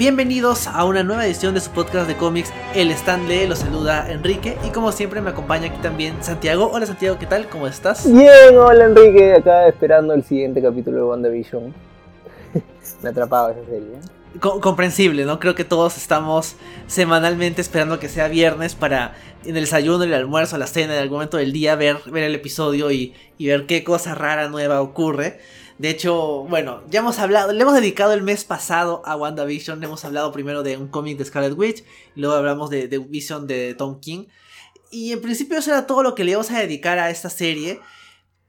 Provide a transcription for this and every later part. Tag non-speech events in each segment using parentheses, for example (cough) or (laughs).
Bienvenidos a una nueva edición de su podcast de cómics El Stanley, los saluda Enrique y como siempre me acompaña aquí también Santiago. Hola Santiago, ¿qué tal? ¿Cómo estás? Bien, hola Enrique, acá esperando el siguiente capítulo de WandaVision. (laughs) me atrapaba esa serie. ¿eh? comprensible, ¿no? Creo que todos estamos semanalmente esperando que sea viernes para en el desayuno, el almuerzo, la cena, en algún momento del día ver, ver el episodio y, y ver qué cosa rara nueva ocurre. De hecho, bueno, ya hemos hablado, le hemos dedicado el mes pasado a WandaVision, le hemos hablado primero de un cómic de Scarlet Witch, luego hablamos de, de Vision de Tom King. Y en principio eso era todo lo que le íbamos a dedicar a esta serie.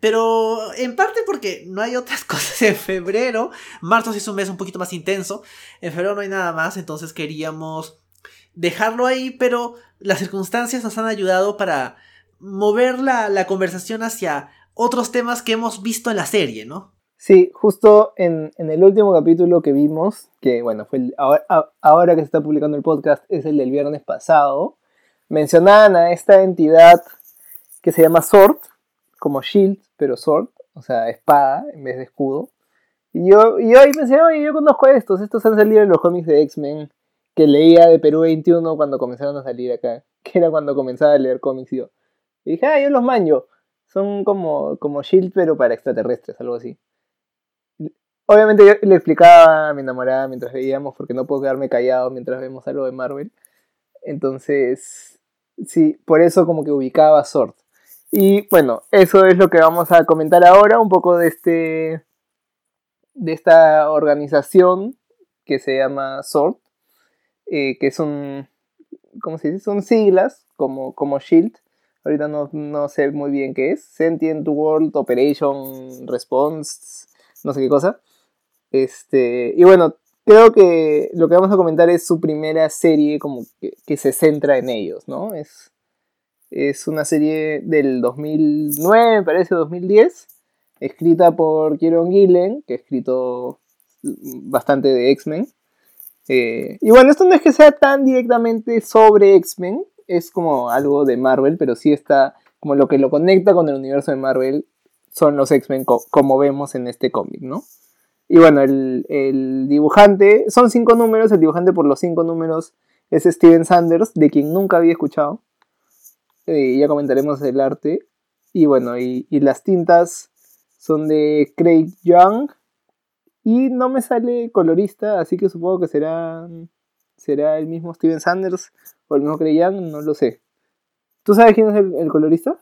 Pero en parte porque no hay otras (laughs) cosas en febrero. Marzo sí es un mes un poquito más intenso. En febrero no hay nada más, entonces queríamos dejarlo ahí, pero las circunstancias nos han ayudado para mover la, la conversación hacia otros temas que hemos visto en la serie, ¿no? Sí, justo en, en, el último capítulo que vimos, que bueno, fue el, ahora, que se está publicando el podcast, es el del viernes pasado, mencionaban a esta entidad que se llama Sword, como Shield, pero Sword, o sea, espada en vez de escudo. Y yo, y yo ahí pensé, oye, yo conozco estos, estos han salido en los cómics de X-Men que leía de Perú 21 cuando comenzaron a salir acá, (laughs) que era cuando comenzaba a leer cómics y yo. Y dije, ah, yo los manjo. Son como, como Shield, pero para extraterrestres, algo así. Obviamente yo le explicaba a mi enamorada mientras veíamos, porque no puedo quedarme callado mientras vemos algo de Marvel. Entonces, sí, por eso como que ubicaba a Sword. Y bueno, eso es lo que vamos a comentar ahora, un poco de este de esta organización que se llama SWORD, eh, que son, ¿cómo se dice? Son siglas como, como SHIELD. Ahorita no, no sé muy bien qué es. Sentient World Operation Response, no sé qué cosa. Este, y bueno, creo que lo que vamos a comentar es su primera serie como que, se centra en ellos, ¿no? Es, es una serie del 2009, me parece, 2010, escrita por Kieron Gillen, que ha escrito bastante de X-Men. Eh, y bueno, esto no es que sea tan directamente sobre X-Men, es como algo de Marvel, pero sí está como lo que lo conecta con el universo de Marvel son los X-Men como vemos en este cómic, ¿no? Y bueno, el, dibujante, son cinco números, el dibujante por los cinco números es Steven Sanders, de quien nunca había escuchado. Eh, ya comentaremos el arte. Y bueno, y, las tintas son de Craig Young. Y no me sale colorista, así que supongo que será, será el mismo Steven Sanders o el mismo Craig Young, no lo sé. ¿Tú sabes quién es el, colorista?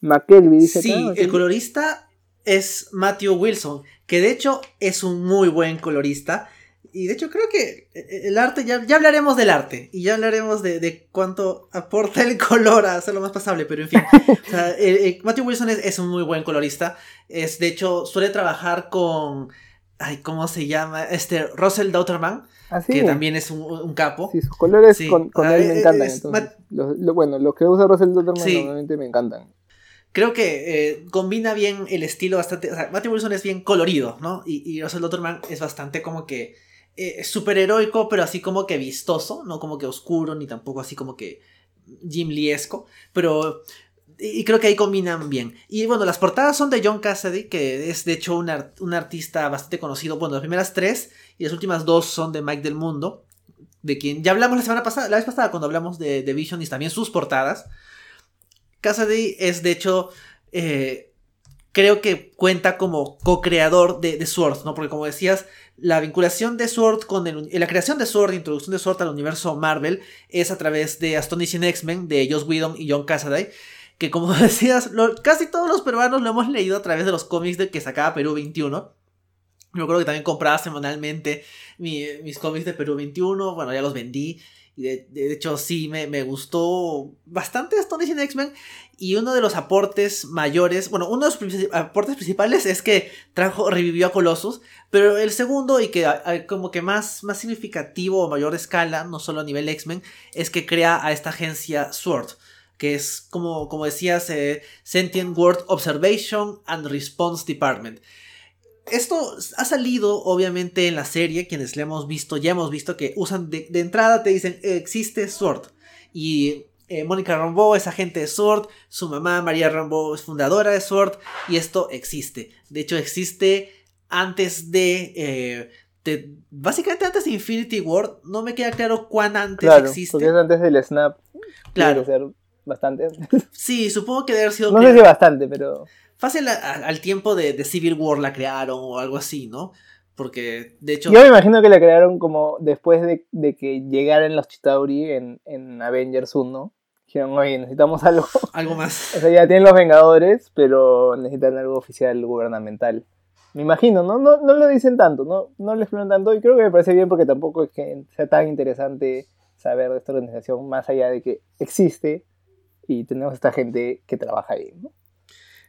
McKelvey dice Sí, el colorista es Matthew Wilson, que de hecho es un muy buen colorista. Y de hecho creo que el arte, ya, ya hablaremos del arte y ya hablaremos de, cuánto aporta el color a hacerlo más pasable, pero en fin. (laughs) Matthew Wilson es, un muy buen colorista. Es, de hecho, suele trabajar con... Ay, ¿cómo se llama? Este, Russell Dauterman. Ah, que también es un, capo. Sí, sus colores con, ah, él me encantan. bueno, los que usa Russell Dauterman normalmente me encantan creo que eh, combina bien el estilo bastante. O sea, Matthew Wilson es bien colorido, ¿no? Y, y Russell Dotterman es bastante como que. Eh, super heroico, pero así como que vistoso, no como que oscuro, ni tampoco así como que Jim Liesco. Pero. Y, creo que ahí combinan bien. Y bueno, las portadas son de John Cassidy, que es de hecho un, un artista bastante conocido. Bueno, las primeras tres y las últimas dos son de Mike del Mundo, de quien ya hablamos la semana pasada, la vez pasada cuando hablamos de, de Vision y también sus portadas. Cassidy es de hecho, eh, creo que cuenta como co-creador de, Sword, ¿no? Porque como decías, la vinculación de Sword con el, la creación de Sword, introducción de Sword al universo Marvel es a través de Astonishing X-Men de Joss Whedon y John Cassaday. Que como (laughs) decías, casi todos los peruanos lo hemos leído a través de los cómics de que sacaba Perú 21. Yo creo que también compraba semanalmente mis cómics de Perú 21. Bueno, ya los vendí. De, hecho, sí, me, gustó bastante Astonishing X-Men. Y uno de los aportes mayores, bueno, uno de los aportes principales es que trajo, revivió a Colossus. Pero el segundo, y que como que más, más significativo o mayor escala, no solo a nivel X-Men, es que crea a esta agencia SWORD. Que es, como, como decías, eh, Sentient World Observation and Response Department esto ha salido obviamente en la serie, quienes le hemos visto, ya hemos visto que usan de, entrada, te dicen, existe Sword. Y eh, Mónica Rambeau es agente de Sword, su mamá María Rambeau es fundadora de Sword, y esto existe. De hecho, existe antes de... Eh, básicamente antes de Infinity War, no me queda claro cuán antes claro, existe. Porque es antes del Snap. Claro. Bastante. Sí, supongo que debe haber sido. No sé si bastante, pero. Fácil a- a- al tiempo de, de Civil War la crearon o algo así, ¿no? Porque, de hecho. Yo me imagino que la crearon como después de, de que llegaran los Chitauri en, en Avengers 1. Dijeron, oye, necesitamos algo. Algo más. (laughs) O sea, ya tienen los Vengadores, pero necesitan algo oficial gubernamental. Me imagino, ¿no? No, no lo dicen tanto, ¿no? No lo exploran tanto y creo que me parece bien porque tampoco es que sea tan interesante saber de esta organización más allá de que existe y tenemos esta gente que trabaja ahí, ¿no?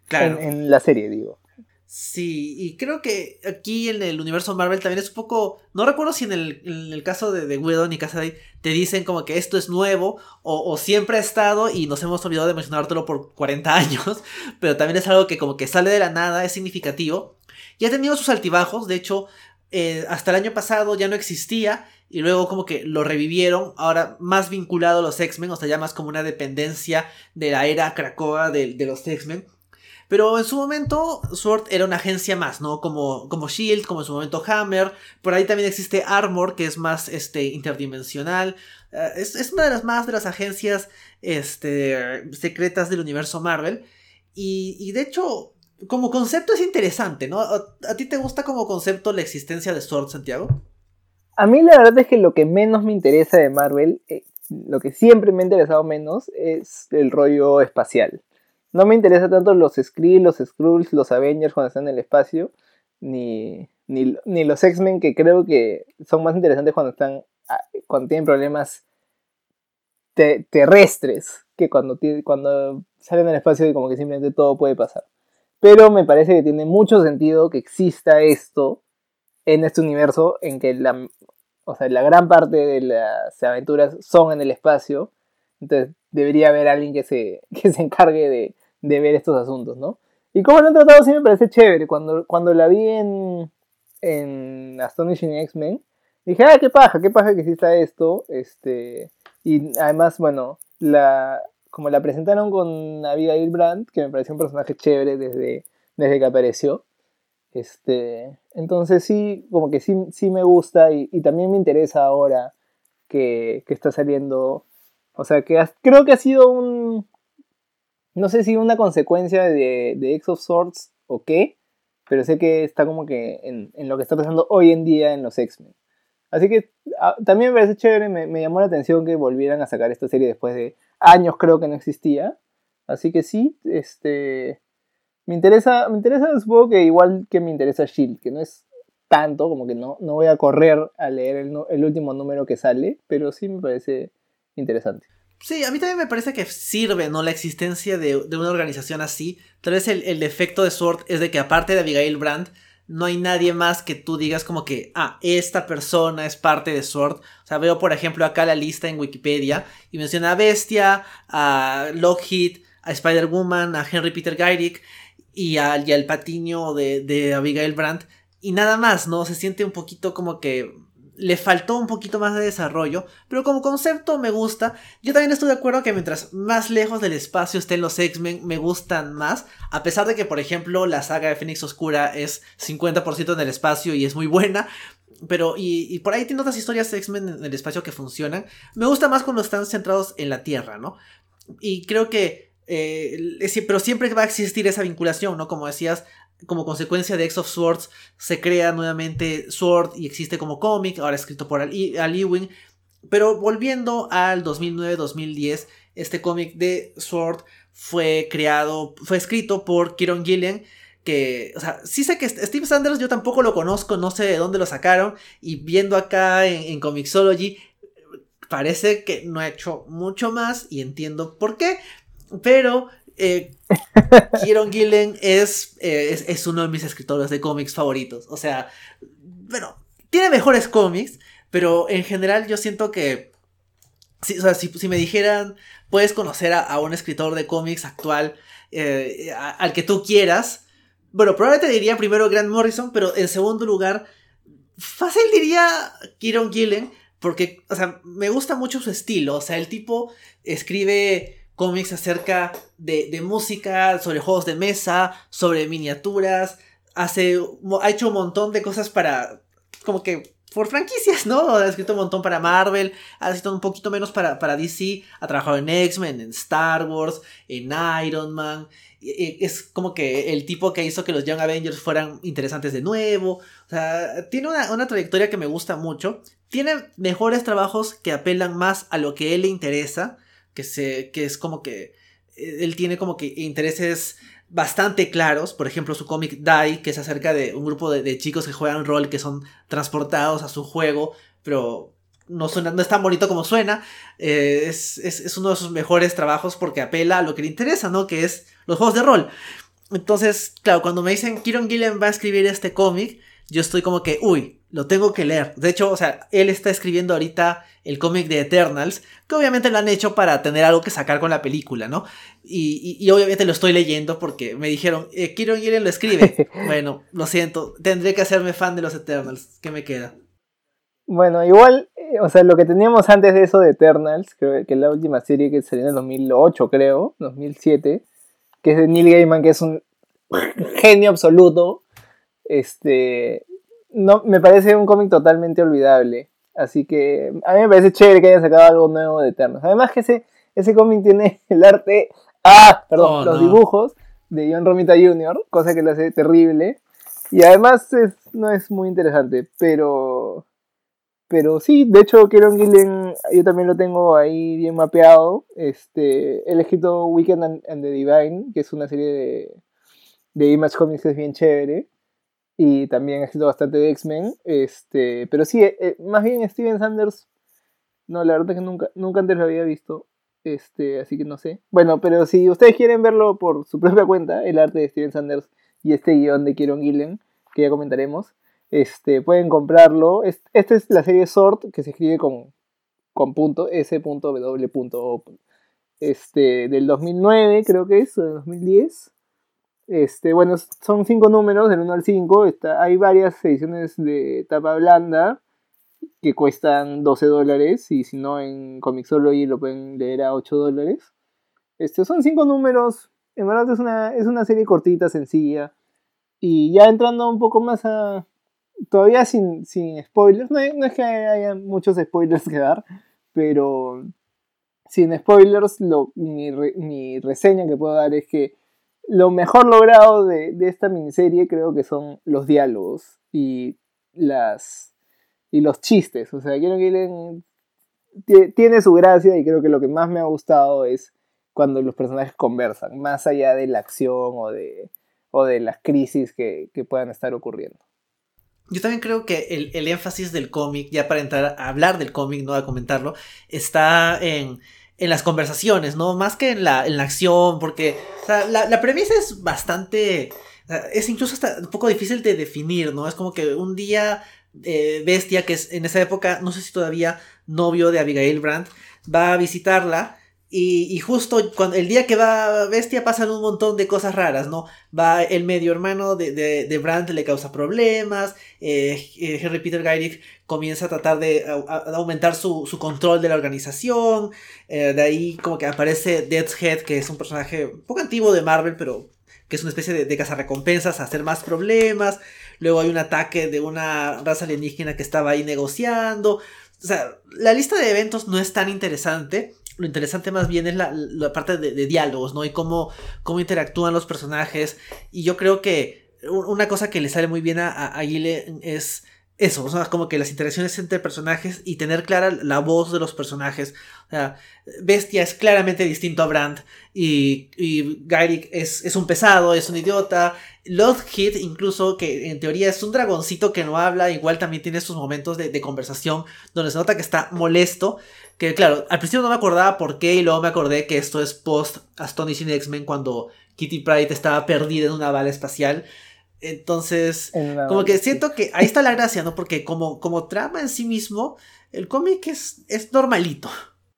Claro. En, en la serie, digo. Sí, y creo que aquí en el universo Marvel también es un poco. No recuerdo si en el, en el caso de, de Widow y Cassidy te dicen como que esto es nuevo o, o siempre ha estado y nos hemos olvidado de mencionártelo por 40 (laughs) años, pero también es algo que como que sale de la nada, es significativo. Y ha tenido sus altibajos, de hecho, eh, hasta el año pasado ya no existía y luego como que lo revivieron, ahora más vinculado a los X-Men, o sea, ya más como una dependencia de la era Krakoa de, los X-Men. Pero en su momento, Sword era una agencia más, ¿no? Como, como Shield, como en su momento Hammer. Por ahí también existe Armor, que es más este, interdimensional. Eh, es, es una de las más de las agencias este, secretas del universo Marvel. Y, de hecho, como concepto es interesante, ¿no? ¿A, a ti te gusta como concepto la existencia de Sword, Santiago? A mí la verdad es que lo que menos me interesa de Marvel, eh, lo que siempre me ha interesado menos, es el rollo espacial. No me interesa tanto los Skrull, los Skrulls, los Avengers cuando están en el espacio, ni, ni, los X-Men que creo que son más interesantes cuando están ah, cuando tienen problemas te- terrestres que cuando, cuando salen al espacio y como que simplemente todo puede pasar. Pero me parece que tiene mucho sentido que exista esto en este universo en que la, o sea, la gran parte de las aventuras son en el espacio. Entonces debería haber alguien que se, (laughs) que se encargue de, de ver estos asuntos, ¿no? Y como lo han tratado sí me parece chévere. Cuando, cuando la vi en, en Astonishing X-Men, dije, ah, qué paja, qué paja que exista esto. Este, y además, bueno, la, como la presentaron con Abigail Brandt, que me pareció un personaje chévere desde, desde que apareció. Este, entonces sí, como que sí, sí me gusta y, también me interesa ahora que, que está saliendo. O sea, que creo que ha sido un. No sé si una consecuencia de, de X of Swords o qué, pero sé que está como que en, en lo que está pasando hoy en día en los X-Men. Así que ah, también me parece chévere, me, me llamó la atención que volvieran a sacar esta serie después de años, creo que no existía. Así que sí, este. Me interesa, me interesa, supongo que igual que me interesa Shield, que no es tanto, como que no, no voy a correr a leer el, el último número que sale, pero sí me parece interesante. Sí, a mí también me parece que sirve, ¿no? La existencia de, de una organización así. Tal vez el, el defecto de Sword es de que aparte de Abigail Brandt, no hay nadie más que tú digas como que, ah, esta persona es parte de Sword. O sea, veo por ejemplo acá la lista en Wikipedia y menciona a Bestia, a Lockheed, a Spider-Woman, a Henry Peter Gyrick y, al- y al patiño de, de Abigail Brandt. Y nada más, ¿no? Se siente un poquito como que le faltó un poquito más de desarrollo, pero como concepto me gusta. Yo también estoy de acuerdo que mientras más lejos del espacio estén los X-Men, me gustan más. A pesar de que, por ejemplo, la saga de Fénix Oscura es 50% en el espacio y es muy buena. Pero, y, y por ahí tiene otras historias X-Men en el espacio que funcionan. Me gusta más cuando están centrados en la Tierra, ¿no? Y creo que. Eh, pero siempre va a existir esa vinculación, ¿no? Como decías, como consecuencia de X of Swords, se crea nuevamente Sword y existe como cómic, ahora escrito por Al, Al Ewing. Pero volviendo al 2009-2010, este cómic de Sword fue creado, fue escrito por Kieron Gillen, que, o sea, sí sé que Steve Sanders yo tampoco lo conozco, no sé de dónde lo sacaron, y viendo acá en, en Comixology, parece que no ha hecho mucho más, y entiendo por qué, pero eh, Kieron Gillen es, eh, es, es uno de mis escritores de cómics favoritos, o sea, bueno, tiene mejores cómics, pero en general yo siento que, si, o sea, si, si me dijeran, puedes conocer a, a un escritor de cómics actual eh, al que tú quieras, bueno, probablemente diría primero Grant Morrison, pero en segundo lugar, fácil diría Kieron Gillen, porque, o sea, me gusta mucho su estilo, o sea, el tipo escribe cómics acerca de, de música, sobre juegos de mesa, sobre miniaturas, hace, ha hecho un montón de cosas para como que por franquicias, ¿no? Ha escrito un montón para Marvel, ha escrito un poquito menos para, para DC, ha trabajado en X-Men, en Star Wars, en Iron Man. Es como que el tipo que hizo que los Young Avengers fueran interesantes de nuevo. O sea, tiene una, una trayectoria que me gusta mucho. Tiene mejores trabajos que apelan más a lo que él le interesa. Que, se, que es como que eh, él tiene como que intereses bastante claros. Por ejemplo, su cómic Die, que es acerca de un grupo de, chicos que juegan rol, que son transportados a su juego, pero no, suena, no es tan bonito como suena. Eh, es, es, uno de sus mejores trabajos porque apela a lo que le interesa, ¿no? Que es los juegos de rol. Entonces, claro, cuando me dicen Kieron Gillen va a escribir este cómic, yo estoy como que, uy, lo tengo que leer. De hecho, o sea, él está escribiendo ahorita el cómic de Eternals, que obviamente lo han hecho para tener algo que sacar con la película, ¿no? Y, obviamente lo estoy leyendo porque me dijeron, eh, Kieron Gillen lo escribe. (laughs) bueno, lo siento, tendré que hacerme fan de los Eternals. ¿Qué me queda? Bueno, igual, eh, o sea, lo que teníamos antes de eso de Eternals, creo que la última serie que salió en el 2008, creo, 2007, que es de Neil Gaiman, que es un genio absoluto, este, no, me parece un cómic totalmente olvidable. Así que a mí me parece chévere que hayan sacado algo nuevo de Eternos. Además que ese, ese cómic tiene (laughs) el arte, ah, perdón, oh, los dibujos de John Romita Jr., cosa que lo hace terrible. Y además no es muy interesante, pero pero sí, de hecho Kieron Gillen yo también lo tengo ahí bien mapeado. Este, he escrito Weekend and, the Divine, que es una serie de, de Image Comics que es bien chévere y también ha escrito bastante de X-Men. Este, pero sí, eh, eh, más bien Steven Sanders, no, la verdad es que nunca, nunca antes lo había visto. Este, así que no sé. Bueno, pero si ustedes quieren verlo por su (laughs) propia cuenta, el arte de Steven Sanders y este guion de Kieron Gillen, que ya comentaremos, este, pueden comprarlo. Esta es la serie Sort, que se escribe con, con punto, s.w. Este, del 2009, creo que es, o del 2010. Este, bueno, son cinco números, del 1 al 5. Está, hay varias ediciones de tapa blanda que cuestan 12 dólares y si no en Comixology lo pueden leer a 8 dólares. Este, son cinco números, en verdad es una, es una serie cortita, sencilla. Y ya entrando un poco más a... Todavía sin, sin spoilers, no, es que haya muchos spoilers que dar, pero sin spoilers, lo, mi, mi reseña que puedo dar es que lo mejor logrado de, esta miniserie creo que son los diálogos y las y los chistes. O sea, quiero que tiene su gracia y creo que lo que más me ha gustado es cuando los personajes conversan, más allá de la acción o de, o de las crisis que, puedan estar ocurriendo. Yo también creo que el, el énfasis del cómic, ya para entrar a hablar del cómic, no a comentarlo, está en en las conversaciones, ¿no? Más que en la, en la acción, porque la, premisa es bastante... Es incluso hasta un poco difícil de definir, ¿no? Es como que un día eh, Bestia, que es en esa época, no sé si todavía novio de Abigail Brandt, va a visitarla y, justo cuando, el día que va Bestia pasan un montón de cosas raras, ¿no? Va el medio hermano de, de, Brandt, le causa problemas, eh, eh, Henry Peter Geirig comienza a tratar de aumentar su, control de la organización, eh, de ahí como que aparece Death's Head, que es un personaje un poco antiguo de Marvel, pero que es una especie de, de cazarrecompensas a hacer más problemas, luego hay un ataque de una raza alienígena que estaba ahí negociando, o sea, la lista de eventos no es tan interesante, lo interesante más bien es la, parte de, diálogos, ¿no? Y cómo, cómo interactúan los personajes. Y yo creo que una cosa que le sale muy bien a, a, es eso, como que las interacciones entre personajes y tener clara la voz de los personajes. O sea, Bestia es claramente distinto a Brand y, y es, un pesado, es un idiota. Hit, incluso, que en teoría es un dragoncito que no habla, igual también tiene sus momentos de, de conversación donde se nota que está molesto. Que claro, al principio no me acordaba por qué y luego me acordé que esto es post Astonishing X-Men cuando Kitty Pride estaba perdida en una bala espacial. Entonces, como que siento que ahí está la gracia, ¿no? Porque como, como trama en sí mismo, el cómic es, es normalito.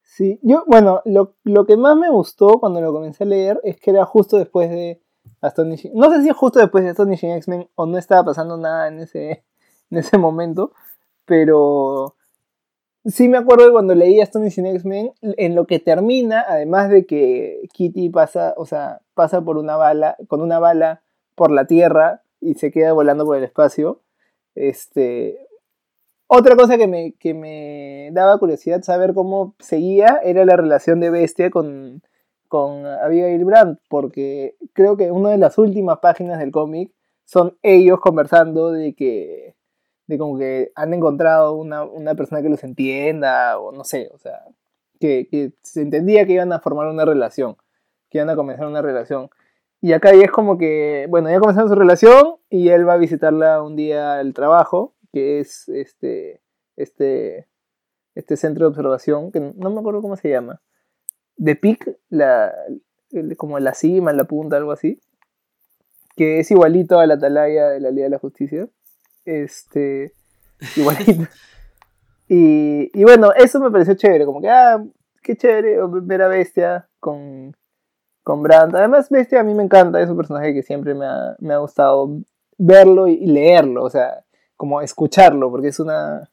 Sí, yo, bueno, lo, lo, que más me gustó cuando lo comencé a leer es que era justo después de Astonishing. No sé si justo después de Astonishing X-Men o no estaba pasando nada en ese, en ese momento, pero sí me acuerdo de cuando leí Astonishing X-Men, en lo que termina, además de que Kitty pasa, o sea, pasa por una bala, con una bala por la Tierra y se queda volando por el espacio, este, Otra cosa que me, que me daba curiosidad saber cómo seguía era la relación de Bestia con, con Abigail Brandt, porque creo que una de las últimas páginas del cómic son ellos conversando de que, de como que han encontrado una, una persona que los entienda, o no sé, o sea, que, que, se entendía que iban a formar una relación, que iban a comenzar una relación. Y acá ya es como que, bueno, ya comenzaron su relación y él va a visitarla un día al trabajo, que es este, este, este centro de observación, que no me acuerdo cómo se llama de Peak, la, como la cima, la punta, algo así, que es igualito a la atalaya de la Liga de la Justicia. Este, (laughs) igualito. y, y bueno, eso me pareció chévere, como que, ah, qué chévere ver a Bestia con, con Brandt. Además, Bestia a mí me encanta, es un personaje que siempre me ha, me ha gustado verlo y, leerlo, o sea, como escucharlo, porque es una,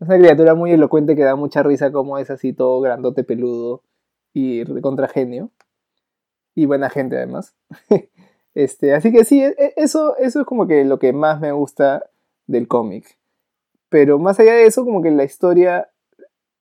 es una criatura muy elocuente que da mucha risa como es así todo grandote peludo y contra genio. Y buena gente además. (laughs) este, así que sí, e, e, eso, eso es como que lo que más me gusta del cómic. Pero más allá de eso, como que la historia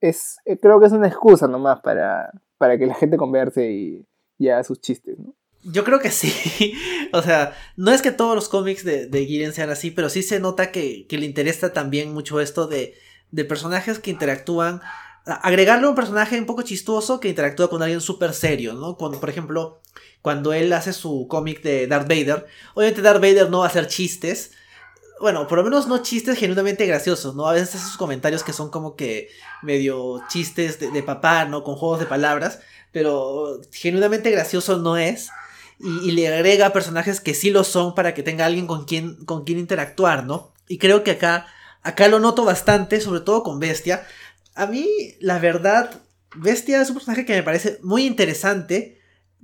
es, eh, creo que es una excusa nomás para, para que la gente converse y, y haga sus chistes, ¿no? Yo creo que sí. (laughs) o sea, no es que todos los cómics de, de sean así, pero sí se nota que, que le interesa también mucho esto de, de personajes que interactúan agregarle un personaje un poco chistoso que interactúa con alguien súper serio, ¿no? Cuando, por ejemplo, cuando él hace su cómic de Darth Vader, obviamente Darth Vader no va a hacer chistes, bueno, por lo menos no chistes genuinamente graciosos, ¿no? A veces hace comentarios que son como que medio chistes de, papá, ¿no? Con juegos de palabras, pero genuinamente gracioso no es. Y, le agrega personajes que sí lo son para que tenga alguien con quien, con quien interactuar, ¿no? Y creo que acá, acá lo noto bastante, sobre todo con Bestia, a mí, la verdad, Bestia es un personaje que me parece muy interesante,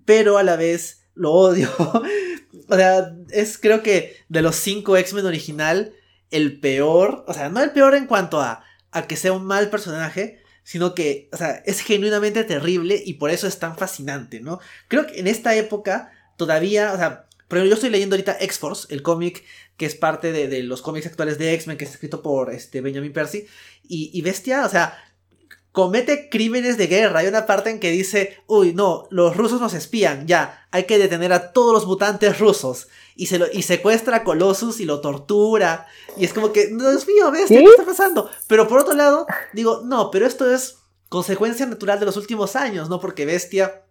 pero a la vez lo odio. (laughs) o sea, es creo que de los cinco X-Men original, el peor. O sea, no el peor en cuanto a, a que sea un mal personaje, sino que, o sea, es genuinamente terrible y por eso es tan fascinante, ¿no? Creo que en esta época todavía, o sea, pero yo estoy leyendo ahorita X-Force, el cómic que es parte de, los cómics actuales de X-Men, que es escrito por este, Benjamin Percy. Y, Bestia, o sea, comete crímenes de guerra. Hay una parte en que dice, uy, no, los rusos nos espían, ya, hay que detener a todos los mutantes rusos. Y, se lo, y secuestra a Colossus y lo tortura. Y es como que, Dios mío, Bestia, ¿qué está pasando? Pero por otro lado, digo, no, pero esto es consecuencia natural de los últimos años, ¿no? Porque Bestia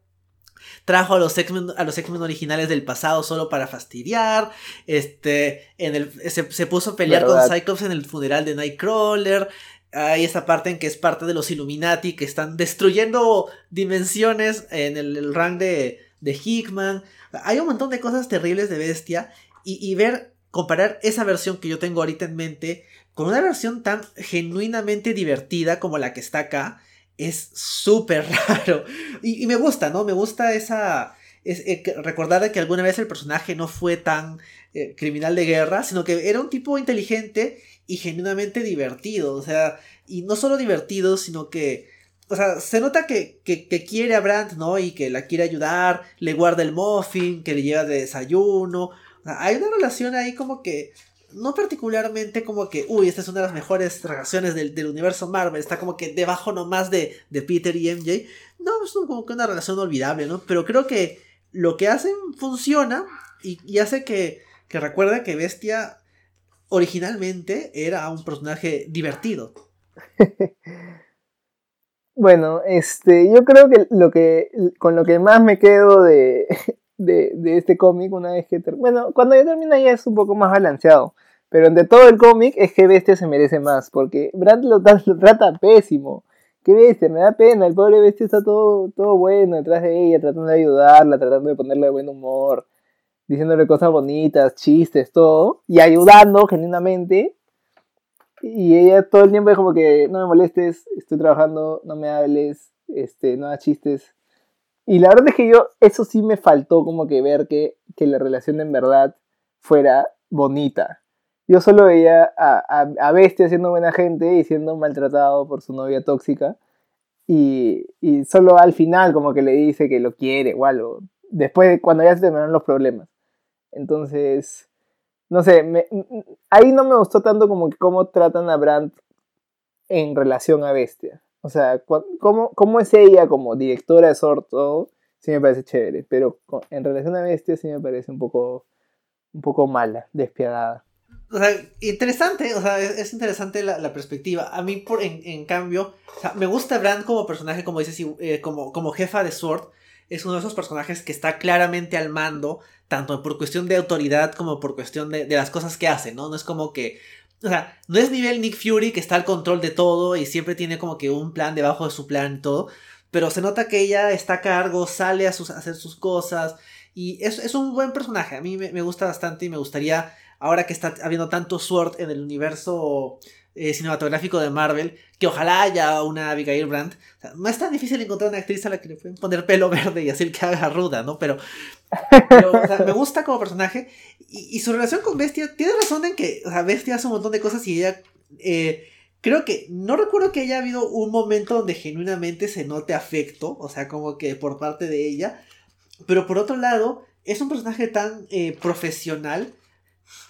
trajo a los X-Men a los X-Men originales del pasado solo para fastidiar, este, en el, se, puso a pelear con Cyclops en el funeral de Nightcrawler, hay esta parte en que es parte de los Illuminati que están destruyendo dimensiones en el, rank de, de Hickman, hay un montón de cosas terribles de Bestia y, y ver, comparar esa versión que yo tengo ahorita en mente con una versión tan genuinamente divertida como la que está acá, es súper (laughs) raro. Y, me gusta, ¿no? Me gusta esa... Es, eh, recordar que alguna vez el personaje no fue tan eh, criminal de guerra, sino que era un tipo inteligente y genuinamente divertido. O sea, y no solo divertido, sino que... O sea, se nota que, que, quiere a Brandt, ¿no? Y que la quiere ayudar, le guarda el muffin, que le lleva de desayuno. O sea, hay una relación ahí como que no particularmente como que, uy, esta es una de las mejores relaciones del, universo Marvel, está como que debajo nomás de, de Peter y MJ. No, es como que una relación olvidable, ¿no? Pero creo que lo que hacen funciona y, hace que, que recuerde que Bestia originalmente era un personaje divertido. (laughs) bueno, este, yo creo que lo que con lo que más me quedo de, (laughs) de, de este cómic una vez que... Bueno, cuando ya termina ya es un poco más balanceado. Pero entre todo el cómic es que Bestia se merece más, porque Brand lo, trata pésimo. Qué bestia, me da pena, el pobre bestia está todo, todo bueno detrás de ella, tratando de ayudarla, tratando de ponerle buen humor, diciéndole cosas bonitas, chistes, todo, y ayudando genuinamente. Y ella todo el tiempo es como que no me molestes, estoy trabajando, no me hables, este, no hagas chistes. Y la verdad es que yo, eso sí me faltó como que ver que, que la relación en verdad fuera bonita. Yo solo veía a, a, Bestia siendo buena gente y siendo maltratado por su novia tóxica. Y, y, solo al final como que le dice que lo quiere o algo. Después, cuando ya se terminaron los problemas. Entonces, no sé, ahí no me gustó tanto como que cómo tratan a Brandt en relación a Bestia. O sea, cómo, cómo es ella como directora de Sorto, sí me parece chévere, pero en relación a Bestia sí me parece un poco, un poco mala, despiadada. O sea, interesante, o sea, es, interesante la, perspectiva. A mí, por, en, cambio, me gusta Brand como personaje, como dices, eh, como, como jefa de Sword. Es uno de esos personajes que está claramente al mando, tanto por cuestión de autoridad como por cuestión de, las cosas que hace, ¿no? No es como que o sea, no es nivel Nick Fury que está al control de todo y siempre tiene como que un plan debajo de su plan y todo. Pero se nota que ella está a cargo, sale a, sus, hacer sus cosas. Y es, es un buen personaje. A mí me, gusta bastante y me gustaría, ahora que está habiendo tanto Sword en el universo eh, cinematográfico de Marvel, que ojalá haya una Abigail Brandt. no es tan difícil encontrar una actriz a la que le pueden poner pelo (laughs) verde y hacer que haga ruda, ¿no? Pero, me gusta como personaje. Y, su relación con Bestia, tiene razón en que, o sea, Bestia hace un montón de cosas y ella... Eh, creo que no recuerdo que haya habido un momento donde genuinamente se note afecto, o sea, como que por parte de ella. Pero por otro lado, es un personaje tan eh, profesional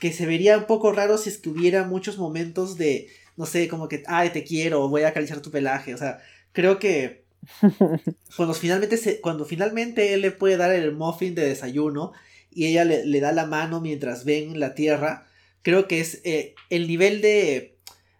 que se vería un poco raro si es que hubiera muchos momentos de, no sé, como que, ay, te quiero, voy a acariciar tu pelaje, o sea, creo que (laughs) cuando finalmente, se, cuando finalmente él le puede dar el muffin de desayuno y ella le, da la mano mientras ven la tierra, creo que es eh, el nivel de,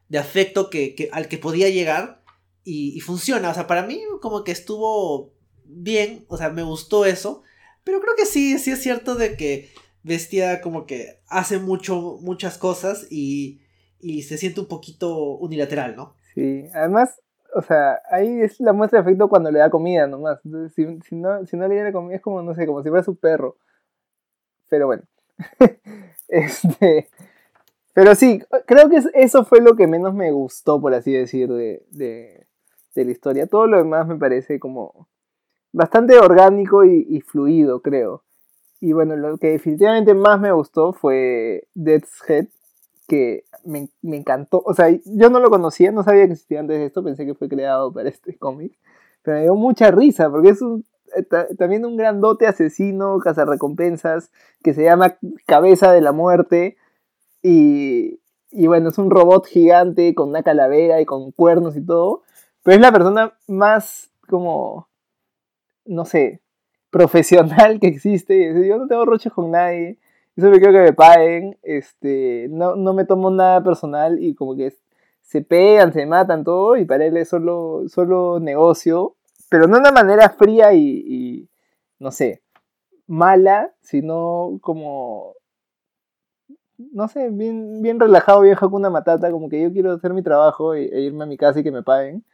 de afecto que, al que podía llegar y, y, funciona, o sea, para mí como que estuvo bien, o sea, me gustó eso, pero creo que sí, sí es cierto de que Bestia como que hace mucho, muchas cosas y, y se siente un poquito unilateral, ¿no? Sí, además, o sea, ahí es la muestra de efecto cuando le da comida nomás. si, si, no, si no le da comida es como, no sé, como si fuera su perro. Pero bueno. (laughs) este. Pero sí, creo que eso fue lo que menos me gustó, por así decir, de, de, de la historia. Todo lo demás me parece como bastante orgánico y fluido, creo. Y bueno, lo que definitivamente más me gustó fue Death's Head, que me, encantó. O sea, yo no lo conocía, no sabía que existía antes de esto, pensé que fue creado para este (laughs) cómic. Pero me dio mucha risa, porque es un, eh, también un grandote asesino, cazarrecompensas, que se llama Cabeza de la Muerte. Y, y bueno, es un robot gigante con una calavera y con cuernos y todo. Pero es la persona más como, no sé, profesional que existe. Yo no tengo roches con nadie. Yo solo quiero que me paguen. Este, no, no me tomo nada personal y como que se pegan, se matan todo y para él es solo, solo negocio. Pero no de una manera fría y, no sé, mala, sino como no sé, bien, bien relajado, bien una Matata, como que yo quiero hacer mi trabajo e, irme a mi casa y que me paguen.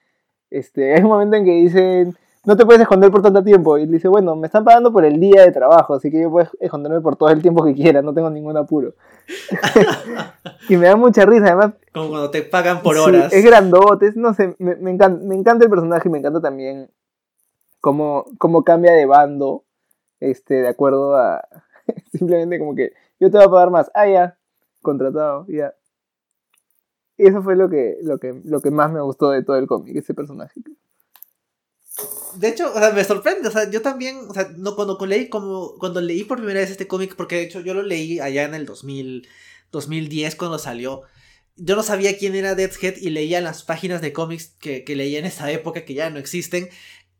Este, hay un momento en que dicen, no te puedes esconder por tanto tiempo. Y dice, bueno, me están pagando por el día de trabajo, así que yo puedo esconderme por todo el tiempo que quiera, no tengo ningún apuro. (laughs) y me da mucha risa, además. Como cuando te pagan por horas. Es grandote, no sé, me, encanta, me encanta el personaje y me encanta también cómo, cómo cambia de bando, este, de acuerdo a. (laughs) Simplemente como que yo te voy a pagar más. Ah, ya, contratado, ya. Y eso fue lo que, lo que, lo que más me gustó de todo el cómic, ese personaje de hecho, o sea, me sorprende, o sea, yo también, o sea, no, cuando, leí, como, cuando leí por primera vez este cómic, porque de hecho yo lo leí allá en el 2000, 2010 cuando salió, yo no sabía quién era Deathhead y leía las páginas de cómics que, que leía en esa época que ya no existen,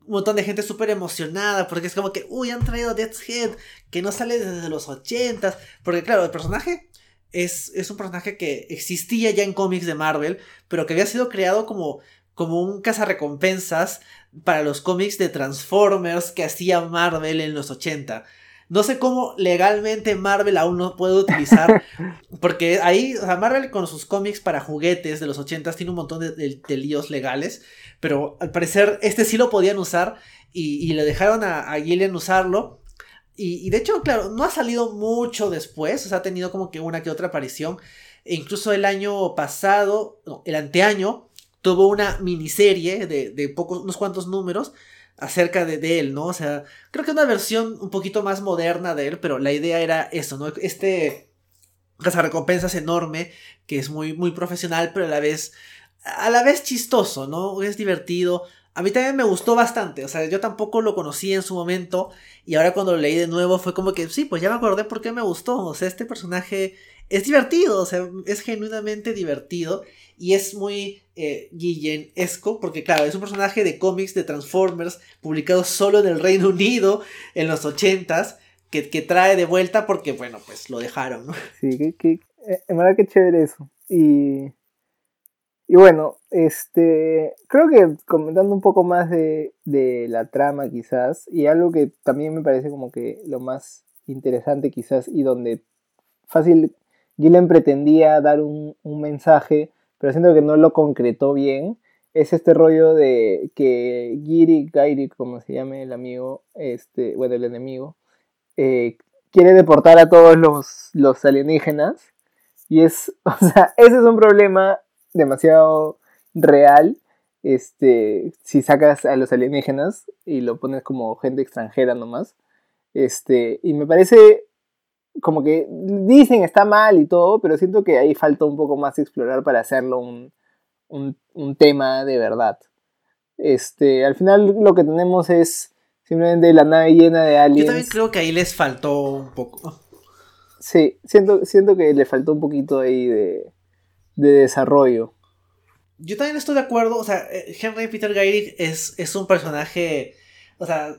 un montón de gente súper emocionada porque es como que, uy, han traído Deathhead, que no sale desde los 80 porque claro, el personaje es, es un personaje que existía ya en cómics de Marvel, pero que había sido creado como como un cazarrecompensas para los cómics de Transformers que hacía Marvel en los 80. No sé cómo legalmente Marvel aún no puede utilizar, (laughs) porque ahí, o sea, Marvel con sus cómics para juguetes de los 80 tiene un montón de, líos legales, pero al parecer este sí lo podían usar y, le dejaron a, a Gillian usarlo. Y, y, de hecho, claro, no ha salido mucho después, o sea, ha tenido como que una que otra aparición. E incluso el año pasado, no, el anteaño, tuvo una miniserie de, de pocos, unos cuantos números acerca de, él, ¿no? O sea, creo que una versión un poquito más moderna de él, pero la idea era eso, ¿no? Este recompensas enorme, que es muy, muy profesional, pero a la vez, a la vez chistoso, ¿no? Es divertido. A mí también me gustó bastante, o sea, yo tampoco lo conocí en su momento y ahora cuando lo leí de nuevo fue como que, sí, pues ya me acordé por qué me gustó, o sea, este personaje es divertido, o sea, es genuinamente divertido y es muy eh, Guillen-esco, porque claro, es un personaje de cómics de Transformers publicado solo en el Reino Unido en los 80s, que, trae de vuelta porque, bueno, pues lo dejaron. Sí, que, eh, en verdad que chévere eso. Y, y bueno, este, creo que comentando un poco más de, de la trama quizás, y algo que también me parece como que lo más interesante quizás y donde fácil Gillen pretendía dar un, mensaje, pero siento que no lo concretó bien, es este rollo de que Giri, Gairi, como se llame el amigo, este, bueno, el enemigo, eh, quiere deportar a todos los, los alienígenas. Y es, (laughs) o sea, ese es un problema demasiado real. Este, si sacas a los alienígenas y lo pones como gente extranjera nomás. Este, y me parece como que dicen está mal y todo, pero siento que ahí falta un poco más explorar para hacerlo un, un, tema de verdad. Este, al final lo que tenemos es simplemente la nave llena de aliens. Yo también creo que ahí les faltó un poco. Sí, siento, siento que le faltó un poquito ahí de, de desarrollo. Yo también estoy de acuerdo, o sea, eh, Henry Peter Geirig es, es un personaje, o sea,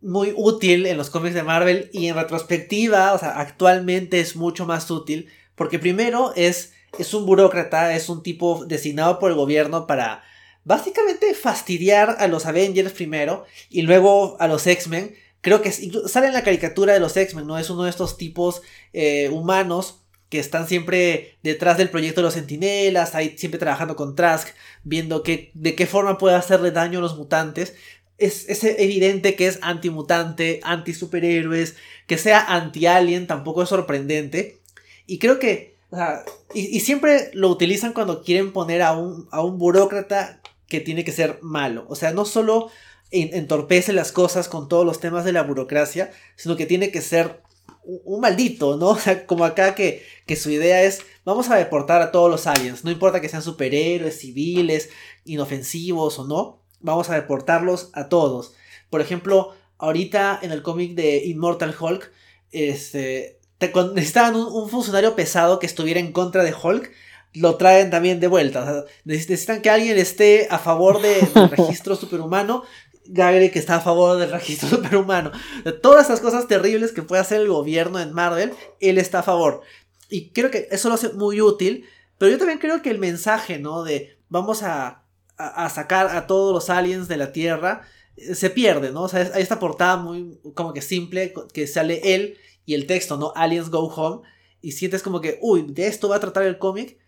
muy útil en los cómics de Marvel y en retrospectiva, o sea, actualmente es mucho más útil porque primero es, es un burócrata, es un tipo designado por el gobierno para básicamente fastidiar a los Avengers primero y luego a los X-Men. Creo que sale en la caricatura de los X-Men, ¿no? Es uno de estos tipos eh, humanos que están siempre detrás del proyecto de los sentinelas, ahí siempre trabajando con Trask, viendo que, de qué forma puede hacerle daño a los mutantes es, evidente que es anti-mutante, anti-superhéroes, que sea anti-alien, tampoco es sorprendente. Y creo que, o sea, y, siempre lo utilizan cuando quieren poner a un, a un burócrata que tiene que ser malo. O sea, no solo entorpece las cosas con todos los temas de la burocracia, sino que tiene que ser un, maldito, ¿no? (laughs) O sea, como acá que, que su idea es, vamos a deportar a todos los aliens, no importa que sean superhéroes, civiles, inofensivos o no, vamos a deportarlos a todos. Por ejemplo, ahorita en el cómic de Immortal Hulk, este, necesitaban un, funcionario pesado que estuviera en contra de Hulk, lo traen también de vuelta. necesitan que alguien esté a favor del (laughs) registro superhumano. Gabriel que está a favor del registro (laughs) superhumano. De todas esas cosas terribles que puede hacer el gobierno en Marvel, él está a favor. Y creo que eso lo hace muy útil. Pero yo también creo que el mensaje, ¿no? De vamos a a, sacar a todos los aliens de la Tierra, eh, se pierde, ¿no? O sea, hay esta portada muy como que simple, que sale él y el texto, ¿no? Aliens Go Home, y sientes como que, uy, de esto va a tratar el cómic,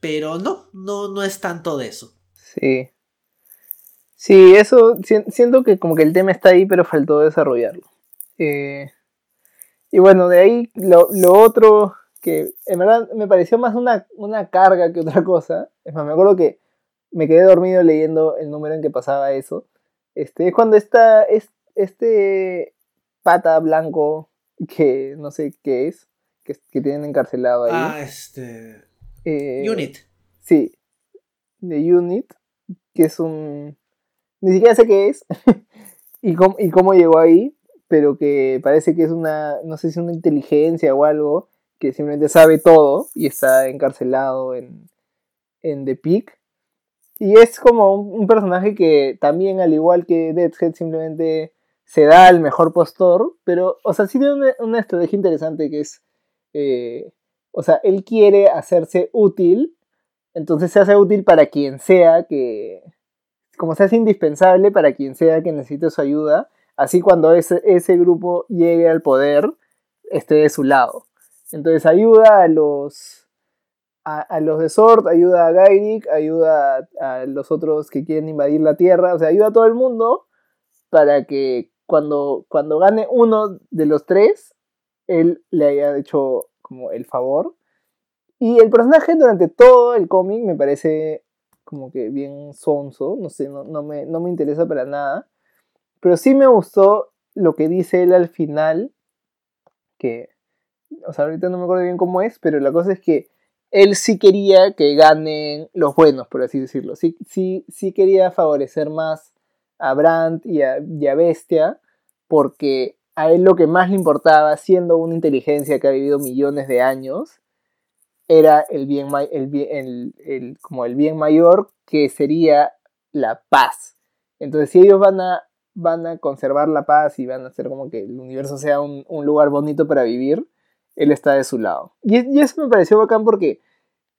pero no, no, no es tanto de eso. Sí. Sí, eso, siento que como que el tema está ahí, pero faltó desarrollarlo. Eh, y bueno, de ahí lo, otro que en verdad me pareció más una, una carga que otra cosa. Es más, me acuerdo que me quedé dormido leyendo el número en que pasaba eso. Este, es cuando está este pata blanco que no sé qué es, que, que tienen encarcelado ahí. Ah, este. Eh, Unit. Sí, de Unit, que es un. Ni siquiera sé qué es (laughs) y, cómo, y cómo llegó ahí, pero que parece que es una, no sé si una inteligencia o algo, que simplemente sabe todo y está encarcelado en, en The Peak y es como un, personaje que también, al igual que Deadhead, simplemente se da al mejor postor, pero, o sea, sí tiene una, estrategia interesante que es, eh, o sea, él quiere hacerse útil, entonces se hace útil para quien sea que, como se hace indispensable para quien sea que necesite su ayuda, así cuando ese, ese grupo llegue al poder, esté de su lado. Entonces ayuda a los a, los de Sword, ayuda a Gairik, ayuda a, los otros que quieren invadir la Tierra, o sea, ayuda a todo el mundo para que cuando, cuando gane uno de los tres, él le haya hecho como el favor. Y el personaje durante todo el cómic me parece como que bien sonso, no sé, no, no, me, no me interesa para nada. Pero sí me gustó lo que dice él al final, que, o sea, ahorita no me acuerdo bien cómo es, pero la cosa es que él sí quería que ganen los buenos, por así decirlo. Sí, sí, sí quería favorecer más a Brandt y a, Bestia, porque a él lo que más le importaba, siendo una inteligencia que ha vivido millones de años, era el bien, el, el, como el bien mayor que sería la paz. Entonces, si ellos van a, van a conservar la paz y van a hacer como que el universo sea un lugar bonito para vivir, él está de su lado. Y, eso me pareció bacán porque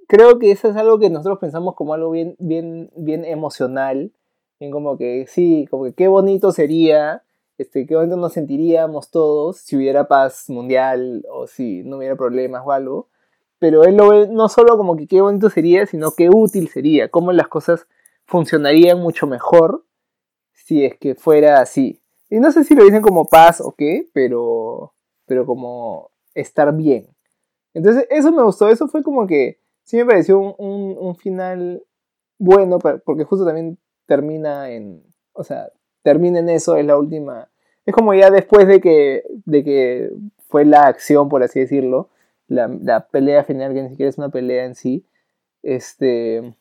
creo que eso es algo que nosotros pensamos como algo bien, bien, bien emocional. Bien como que sí, como que qué bonito sería, este, qué bonito nos sentiríamos todos si hubiera paz mundial o si no hubiera problemas o algo. Pero él lo ve no solo como que qué bonito sería, sino qué útil sería, cómo las cosas funcionarían mucho mejor si es que fuera así. Y no sé si lo dicen como paz o qué, pero, pero como estar bien. Entonces, eso me gustó, eso fue como que sí me pareció un, final bueno, porque justo también termina en, o sea, termina en eso, es la última, es como ya después de que, de que fue la acción, por así decirlo, la, la pelea final, que ni siquiera es una pelea en sí, este,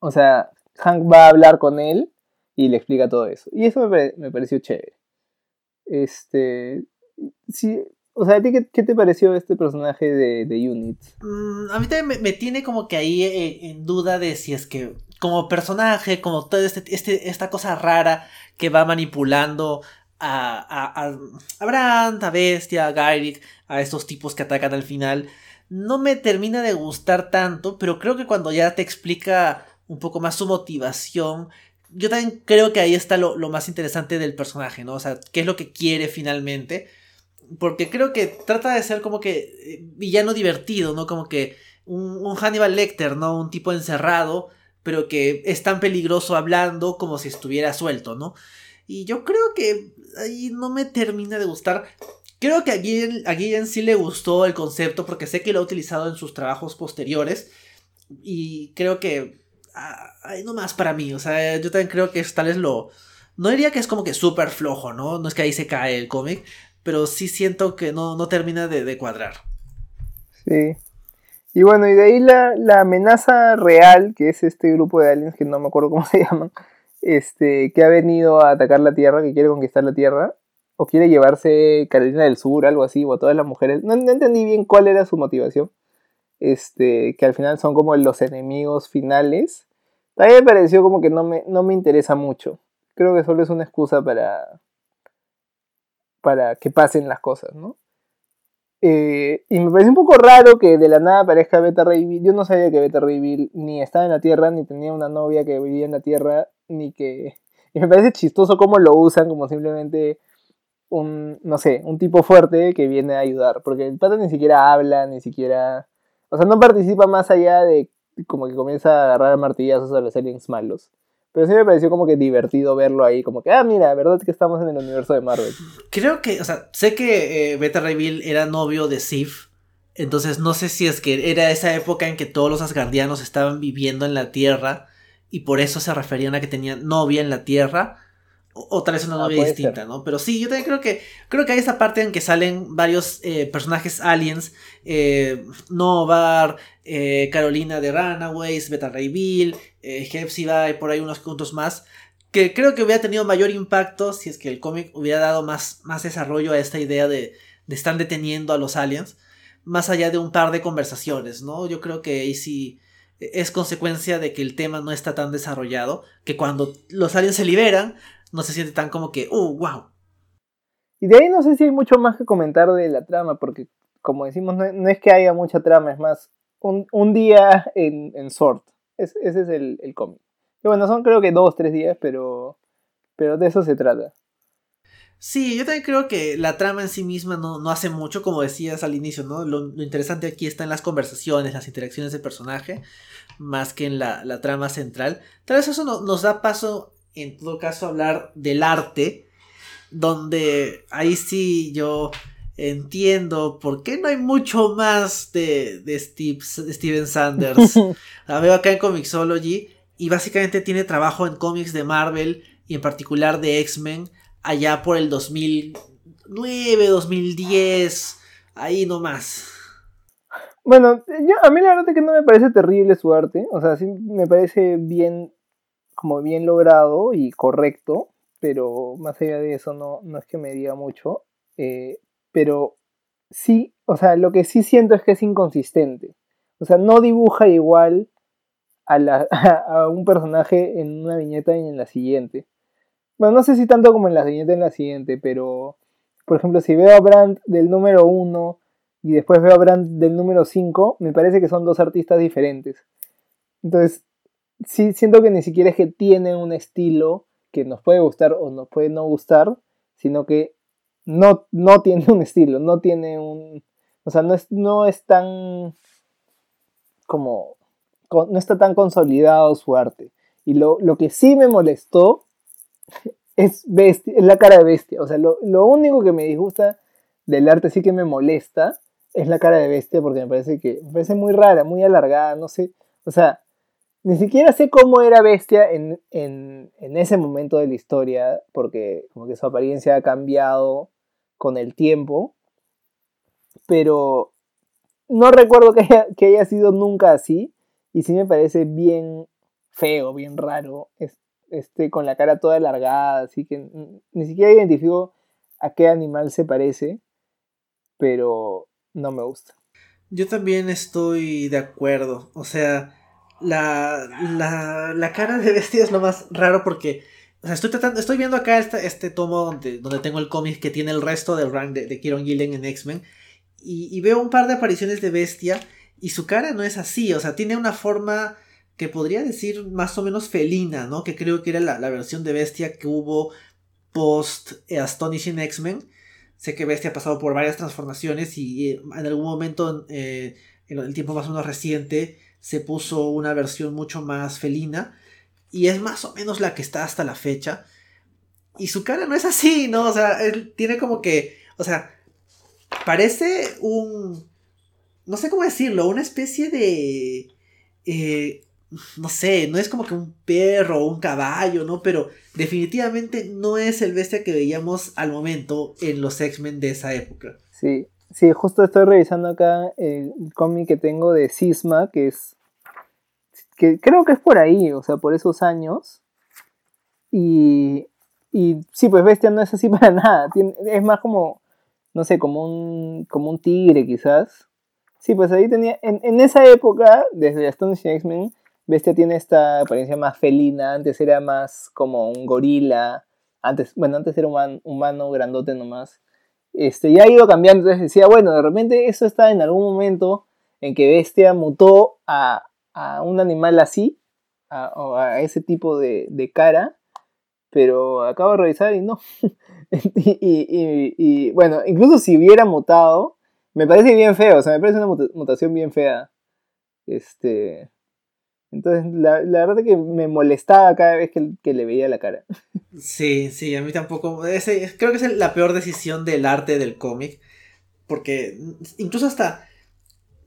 o sea, Hank va a hablar con él y le explica todo eso. Y eso me, me pareció chévere. Este, sí, o sea, ¿a ti qué, te pareció este personaje de, de Unit? Mm, a mí también me, tiene como que ahí eh, en duda de si es que como personaje, como toda este, este, esta cosa rara que va manipulando a, a, a, a Brandt, a Bestia, a Gyrick, a estos tipos que atacan al final, no me termina de gustar tanto, pero creo que cuando ya te explica un poco más su motivación, yo también creo que ahí está lo, lo más interesante del personaje, ¿no? O sea, qué es lo que quiere finalmente porque creo que trata de ser como que eh, villano divertido, ¿no? Como que un, Hannibal Lecter, ¿no? Un tipo encerrado, pero que es tan peligroso hablando como si estuviera suelto, ¿no? Y yo creo que ahí no me termina de gustar. Creo que a Guillen, sí le gustó el concepto porque sé que lo ha utilizado en sus trabajos posteriores. Y creo que hay no más para mí. O sea, yo también creo que tal vez lo... No diría que es como que súper flojo, ¿no? No es que ahí se cae el cómic, pero sí siento que no, no termina de, cuadrar. Sí. Y bueno, y de ahí la, la, amenaza real, que es este grupo de aliens que no me acuerdo cómo (laughs) se llaman, este, que ha venido a atacar la Tierra, que quiere conquistar la Tierra, o quiere llevarse Carolina del Sur, algo así, o a todas las mujeres. No, entendí bien cuál era su motivación. Este, que al final son como los enemigos finales. A mí me pareció como que no me, no me interesa mucho. Creo que solo es una excusa para, para que pasen las cosas, ¿no? Eh, y me parece un poco raro que de la nada aparezca Beta Ray Bill. Yo no sabía que Beta Ray Bill ni estaba en la Tierra, ni tenía una novia que vivía en la Tierra, ni que... (laughs) Y me parece chistoso cómo lo usan como simplemente un, no sé, un tipo fuerte que viene a ayudar. Porque el pata ni siquiera habla, ni siquiera... O sea, no participa más allá de como que comienza a agarrar martillazos a los aliens malos. Pero sí me pareció como que divertido verlo ahí, como que, ah, mira, verdad que estamos en el universo de Marvel. Creo que, o sea, sé que eh, Beta Ray Bill era novio de Sif, entonces no sé si es que era esa época en que todos los asgardianos estaban viviendo en la Tierra y por eso se referían a que tenían novia en la Tierra. O, tal vez una ah, novia distinta, ¿no? Pero sí, yo también creo que creo que hay esa parte en que salen varios eh, personajes aliens. Eh, Novar, eh, Carolina de Runaways, Beta Ray Bill, eh, Hepzibah y por ahí unos puntos más. Que creo que hubiera tenido mayor impacto si es que el cómic hubiera dado más, más desarrollo a esta idea de, de estar deteniendo a los aliens. Más allá de un par de conversaciones, ¿no? Yo creo que ahí sí es consecuencia de que el tema no está tan desarrollado. Que cuando los aliens se liberan, no se siente tan como que, ¡uh, wow! Y de ahí no sé si hay mucho más que comentar de la trama, porque como decimos, no, es que haya mucha trama, es más, un, un día en, en Sword. ese es el, el cómic. Y bueno, son creo que dos, tres días, pero, pero de eso se trata. Sí, yo también creo que la trama en sí misma no, no hace mucho, como decías al inicio, ¿no? Lo, lo, interesante aquí está en las conversaciones, las interacciones del personaje, más que en la, la trama central. Tal vez eso no, nos da paso en todo caso hablar del arte, donde ahí sí yo entiendo por qué no hay mucho más de, de, Steve, Steven Sanders. (laughs) La veo acá en Comixology y básicamente tiene trabajo en cómics de Marvel y en particular de X-Men allá por el 2009, 2010, ahí nomás. Bueno, yo, a mí la verdad es que no me parece terrible su arte, o sea, sí me parece bien como bien logrado y correcto, pero más allá de eso no, no es que me diga mucho. Eh, pero sí, o sea, lo que sí siento es que es inconsistente. O sea, no dibuja igual a, la, (laughs) a un personaje en una viñeta y en la siguiente. Bueno, no sé si tanto como en la viñeta en la siguiente, pero por ejemplo, si veo a Brandt del número 1 y después veo a Brandt del número 5, me parece que son dos artistas diferentes. Entonces, siento que ni siquiera es que tienen un estilo que nos puede gustar o nos puede no gustar, sino que no, no (laughs) tiene un estilo, no tiene un... O sea, no es, no es tan como... no está tan consolidado su arte. Y lo, lo que sí me molestó (laughs) es, bestia, es la cara de bestia. O sea, lo, lo único que me disgusta del arte, sí que me molesta, es la cara de bestia porque me parece que me parece muy rara, muy alargada, no sé. O sea, ni siquiera sé cómo era Bestia en, ese momento de la historia, porque como que su apariencia ha cambiado con el tiempo, pero no recuerdo que haya, que haya sido nunca así, y sí me parece bien feo, bien raro, este, con la cara toda alargada, así que ni siquiera identifico a qué animal se parece, pero no me gusta. Yo también estoy de acuerdo, o sea, la, la, la cara de bestia es lo más raro porque o sea, estoy tratando, estoy viendo acá este, este tomo donde, donde tengo el cómic que tiene el resto del rank de, de Kieron Gillen en X-Men. Y, veo un par de apariciones de bestia. Y su cara no es así. O sea, tiene una forma que podría decir más o menos felina, ¿no? Que creo que era la, la versión de bestia que hubo post Astonishing X-Men. Sé que bestia ha pasado por varias transformaciones. Y, en algún momento, eh, en el tiempo más o menos reciente, se puso una versión mucho más felina y es más o menos la que está hasta la fecha. Y su cara no es así, ¿no? O sea, él tiene como que, o sea, parece un, no sé cómo decirlo, una especie de, eh, no sé, no es como que un perro o un caballo, ¿no? Pero definitivamente no es el bestia que veíamos al momento en los X-Men de esa época. Sí, Sí, justo estoy revisando acá el cómic que tengo de Sisma, que es. que creo que es por ahí, o sea, por esos años. Y. Y sí, pues Bestia no es así (laughs) para nada. es más como. No sé, como un. como un tigre, quizás. Sí, pues ahí tenía. En, esa época, desde Astonishing X-Men, Bestia tiene esta apariencia más felina. Antes era más como un gorila. Antes, bueno, antes era un humano grandote nomás. Este, ya ha ido cambiando, entonces decía, bueno, de repente eso está en algún momento en que Bestia mutó a, un animal así, a, a ese tipo de, cara, pero acabo de revisar y no. (laughs) y, bueno, incluso si hubiera mutado, me parece bien feo, o sea, me parece una mutación bien fea. Este, entonces, la, la, verdad es que me molestaba cada vez que, le veía la cara. Sí, sí, a mí tampoco. Ese, creo que es la peor decisión del arte del cómic. Porque incluso hasta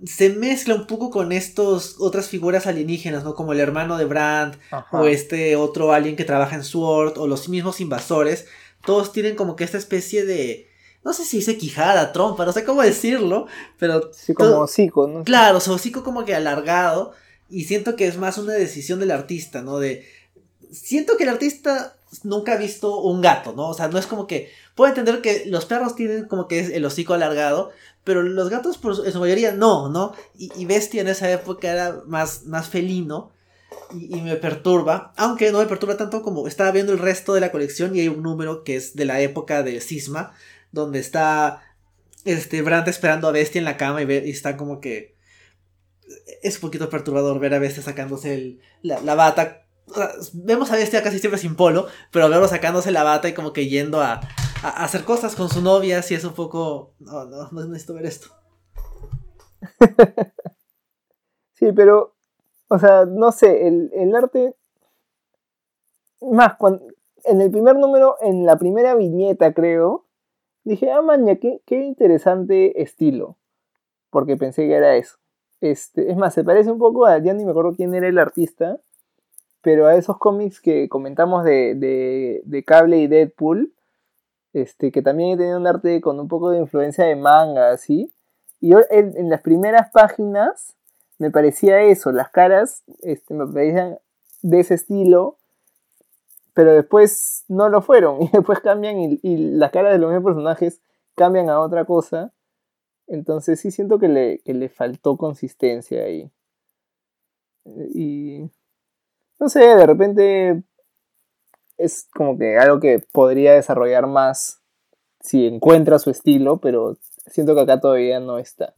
se mezcla un poco con estos otras figuras alienígenas, ¿no? Como el hermano de Brandt, o este otro alien que trabaja en Sword, o los mismos invasores. Todos tienen como que esta especie de. No sé si dice quijada, trompa, no sé cómo decirlo, pero. Sí, como hocico, ¿no? Claro, su hocico como que alargado. Y siento que es más una decisión del artista, ¿no? De. Siento que el artista nunca ha visto un gato, ¿no? O sea, no es como que. Puedo entender que los perros tienen como que el hocico alargado, pero los gatos, por, en su mayoría, no, ¿no? Y, Bestia en esa época era más, más felino. Y, me perturba, aunque no me perturba tanto como estaba viendo el resto de la colección y hay un número que es de la época de Cisma, donde está este Brandt esperando a Bestia en la cama y, y está como que es un poquito perturbador ver a Bestia sacándose la, bata. vemos a Bestia casi siempre sin polo, pero verlo sacándose la bata y como que yendo a, hacer cosas con su novia, si es un poco... No, no, no necesito ver esto. (laughs) sí, pero, o sea, no sé, el, arte... Más, cuando, en el primer número, en la primera viñeta creo, dije, ah, maña, qué, qué interesante estilo, porque pensé que era eso. Este, es más, se parece un poco a, ya ni me acuerdo quién era el artista, pero a esos cómics que comentamos de, de, Cable y Deadpool, este, que también tenía un arte con un poco de influencia de manga, así. Y en, las primeras páginas me parecía eso, las caras este, me parecían de ese estilo, pero después no lo fueron, (laughs) y después cambian y, y las caras de los mismos personajes cambian a otra cosa. Entonces sí siento que le, que le faltó consistencia ahí. Y no sé, de repente es como que algo que podría desarrollar más si encuentra su estilo, pero siento que acá todavía no está.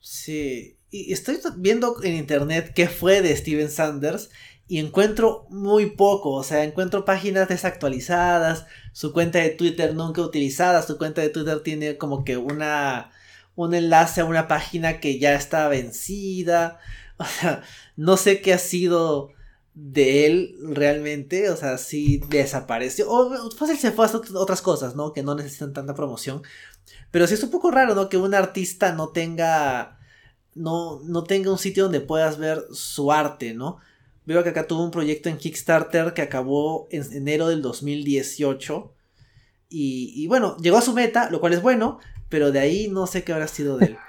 Sí, y estoy viendo en internet qué fue de Steven Sanders y encuentro muy poco, o sea, encuentro páginas desactualizadas, su cuenta de Twitter nunca utilizada, su cuenta de Twitter tiene como que una un enlace a una página que ya está vencida, (laughs) o sea, no sé qué ha sido de él realmente, o sea, si desapareció, o fácil se fue a otras cosas, ¿no? Que no necesitan tanta promoción, pero sí es un poco raro, ¿no? Que un artista no tenga, no, no tenga un sitio donde puedas ver su arte, ¿no? Veo que acá tuvo un proyecto en Kickstarter que acabó en enero del 2018. Y, y, bueno, llegó a su meta, lo cual es bueno, pero de ahí no sé qué habrá sido de él. (laughs)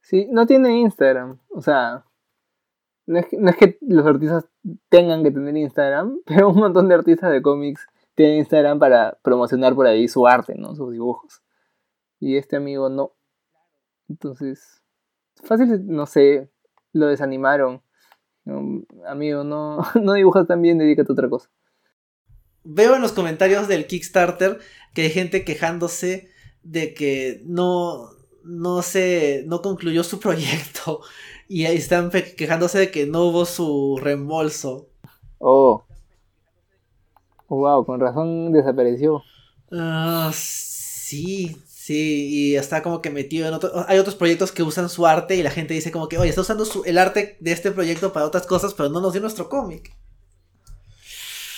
Sí, no tiene Instagram. O sea, no es, que, no es que los artistas tengan que tener Instagram, (laughs) pero un montón de artistas de cómics tienen Instagram para promocionar por ahí su arte, ¿no? Sus dibujos. Y este amigo no. Entonces, fácil, no sé, lo desanimaron. amigo, no, (laughs) no dibujas tan bien, dedícate a otra cosa. Veo en los comentarios del Kickstarter que hay gente quejándose de que no, no se, no concluyó su (laughs) proyecto y están quejándose de que no hubo su reembolso. Oh. Wow, con razón desapareció. Uh, sí, sí, y está como que metido en otro... Hay otros proyectos que usan su arte y la gente dice como que, oye, está usando el arte de este proyecto para otras cosas, pero no nos dio nuestro cómic.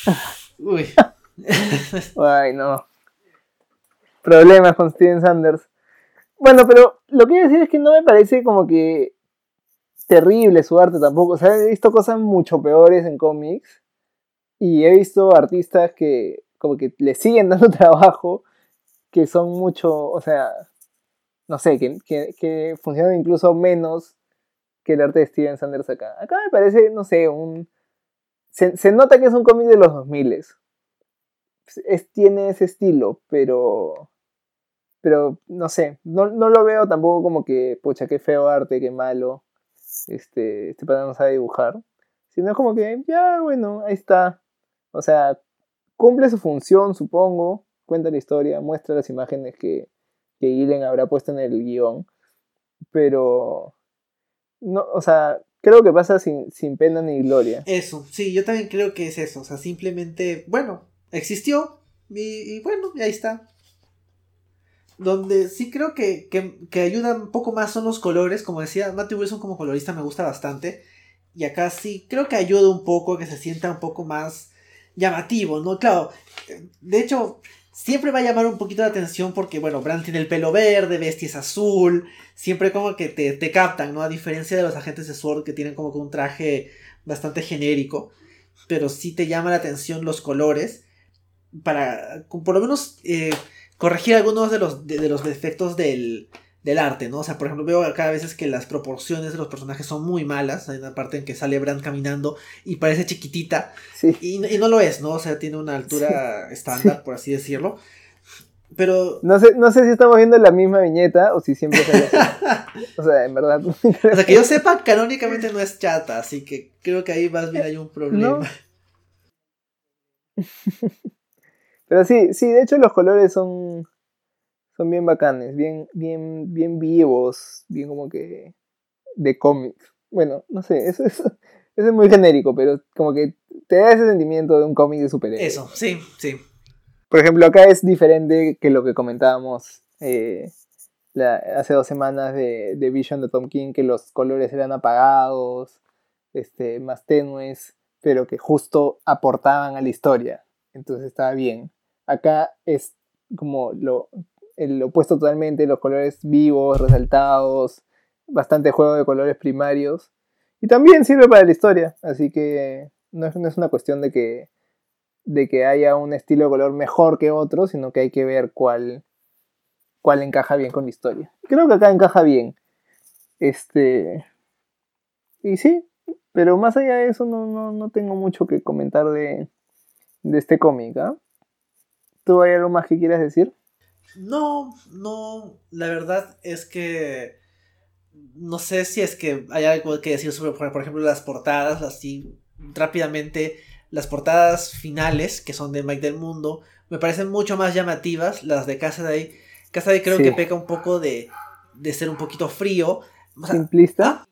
(laughs) Uy. Ay, no. Problemas con Steven Sanders. Bueno, pero lo que quiero decir es que no me parece como que terrible su arte tampoco. O sea, he visto cosas mucho peores en cómics. Y he visto artistas que como que le siguen (laughs) dando trabajo. Que son mucho, o sea, no sé, que, que, funcionan incluso menos que el arte de Steven Sanders acá. Acá me parece, no sé, un... Se, nota que es un cómic de los 2000. Es, tiene ese estilo, pero... Pero no sé, no, no lo veo tampoco como que, pucha, qué feo arte, qué malo este, este padre no sabe dibujar, sino es como que, ya, bueno, ahí está. O sea, cumple su función, supongo, cuenta la historia, muestra las imágenes que, que Gillen habrá puesto en el guion, pero, no, o sea, creo que pasa sin, sin pena ni gloria. Eso, sí, yo también creo que es eso, o sea, simplemente, bueno, existió y, y bueno, y ahí está. Donde sí creo que, que, ayuda un poco más son los colores. Como decía, Matthew Wilson como colorista me gusta bastante. Y acá sí creo que ayuda un poco, que se sienta un poco más llamativo, ¿no? Claro, de hecho, siempre va a llamar un poquito la atención porque, bueno, Bran tiene el pelo verde, Bestia es azul, siempre como que te, te captan, ¿no? A diferencia de los agentes de Sword que tienen como que un traje bastante genérico, pero sí te llama la atención los colores, para, por lo menos... Eh, corregir algunos de los, de, los defectos del, del, arte, ¿no? O sea, por ejemplo, veo cada veces que las proporciones de los personajes son muy malas. Hay una parte en que sale Brand caminando y parece chiquitita. Y, no lo es, ¿no? O sea, tiene una altura estándar, por así decirlo. Pero. No sé, no sé si estamos viendo la misma viñeta o si siempre sale O sea, en verdad. o sea, que yo sepa, canónicamente no es chata, así que creo que ahí más bien hay un problema. (laughs) Pero sí, sí, de hecho los colores son, son bien bacanes, bien, bien, bien vivos, bien como que de cómics. Bueno, no sé, eso, (laughs) eso, es muy genérico, pero como que te da ese sentimiento de un cómic de superhéroes. Eso, sí, sí. Por ejemplo, acá es diferente que lo que comentábamos eh, hace dos semanas de, de, Vision de Tom King, que los colores eran apagados, este, más tenues, pero que justo aportaban a la historia. Entonces estaba bien. Acá es como lo, el opuesto totalmente, los colores vivos, resaltados, bastante juego de colores primarios. Y también sirve para la historia, así que no es, no es una cuestión de que, de que haya un estilo de color mejor que otro, sino que hay que ver cuál, cuál encaja bien con la historia. Creo que acá encaja bien. Este. Y sí, pero más allá de eso no, no, tengo mucho que comentar de, de este cómic. ¿ah? ¿Tú hay algo más que quieras decir? No, no, la verdad es que no sé si es que hay algo que decir sobre, por ejemplo, las portadas, así rápidamente, las portadas finales, que son de Mike del Mundo, me parecen mucho más llamativas, las de Casa de ahí. Casa de creo que peca un poco de, de ser un poquito frío. ¿Simplista?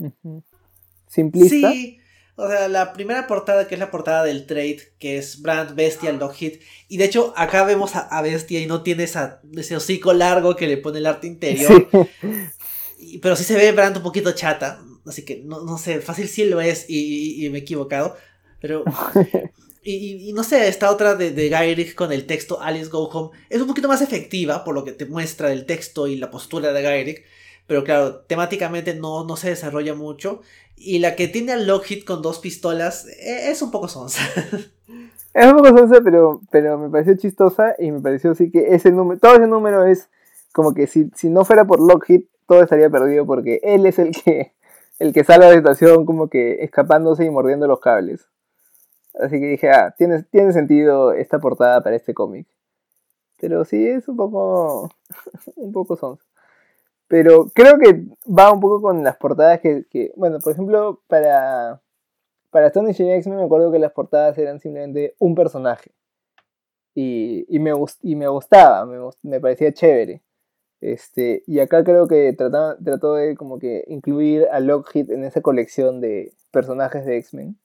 ¿ah? ¿Simplista? Sí, o sea, la primera portada, que es la portada del trade, que es Brand, Bestia, Lockheed. Y de hecho, acá vemos a, Bestia y no tiene esa, ese hocico largo que le pone el arte interior. pero sí se ve Brand un poquito chata. Así que no, no sé, fácil sí lo es y, me he equivocado. Pero. Y, no sé, esta otra de, de con el texto Alice Go Home es un poquito más efectiva por lo que te muestra el texto y la postura de Gairik. Pero claro, temáticamente no, no se desarrolla mucho. Y la que tiene a Lockheed con dos pistolas e, es un poco sonsa. (laughs) Es un poco sonsa, pero, pero me pareció chistosa y me pareció así que ese número, todo ese número es como que si, si no fuera por Lockheed, todo estaría perdido porque él es el que, el que sale de la estación como que escapándose y mordiendo los cables. Así que dije, ah, tiene, tiene sentido esta portada para este cómic. Pero sí, es un poco, (laughs) un poco sonsa. Pero creo que va un poco con las portadas que, bueno, por ejemplo, para, para Astonishing X-Men me acuerdo que las portadas eran simplemente un personaje. Y, y, me, y me gustaba, me, parecía chévere. Este, y acá creo que trató, trató de como que incluir a Lockheed en esa colección de personajes de X-Men.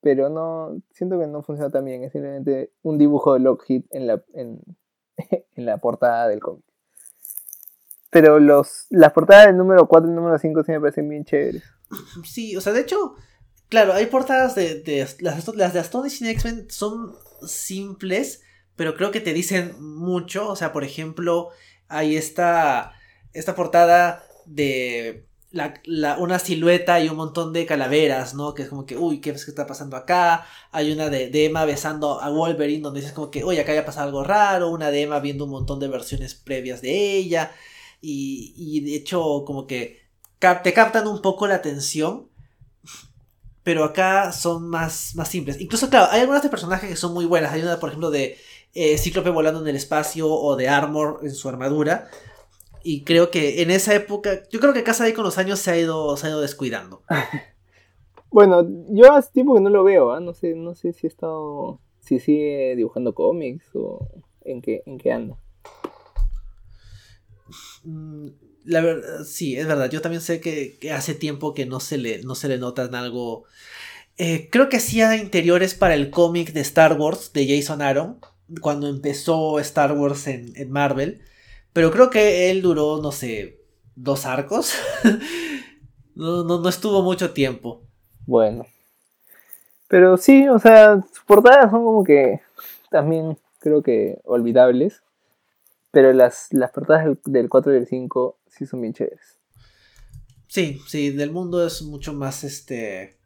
Pero no, siento que no funciona tan bien. Es simplemente un dibujo de Lockheed en la, en, (laughs) en la portada del cómic. Pero los, las portadas del número 4 y número 5 sí me parecen bien chéveres. Sí, o sea, de hecho, claro, hay portadas de, de las, las de Astonishing X-Men son simples, pero creo que te dicen mucho. O sea, por ejemplo, hay esta, esta portada de la, la, una silueta y un montón de calaveras, ¿no? Que es como que, uy, ¿qué, es que está pasando acá? Hay una de, de, Emma besando a Wolverine, donde dices como que, uy, acá ya pasado algo raro. Una de Emma viendo un montón de versiones previas de ella y, de hecho como que te captan un poco la atención, pero acá son más, más simples. Incluso, claro, hay algunas de personajes que son muy buenas. Hay una, por ejemplo, de eh, Cíclope volando en el espacio o de Armor en su armadura. Y creo que en esa época, yo creo que Casa de con los años se ha ido, se ha ido descuidando. (laughs) bueno, yo hace tiempo que no lo veo, ¿ah? no sé, no sé si ha estado, si sigue dibujando cómics o en qué, en qué anda. Mm, la verdad, sí, es verdad. Yo también sé que, hace tiempo que no se le, no se le nota en algo. Eh, creo que hacía interiores para el cómic de Star Wars de Jason Aaron. Cuando empezó Star Wars en, Marvel. Pero creo que él duró, no sé, dos arcos. (laughs) no, no, no estuvo mucho tiempo. Bueno. Pero sí, o sea, sus portadas son como que también creo que olvidables. Pero las, las portadas del, 4 y del 5 sí son bien chéveres. Sí, sí, del mundo es mucho más este.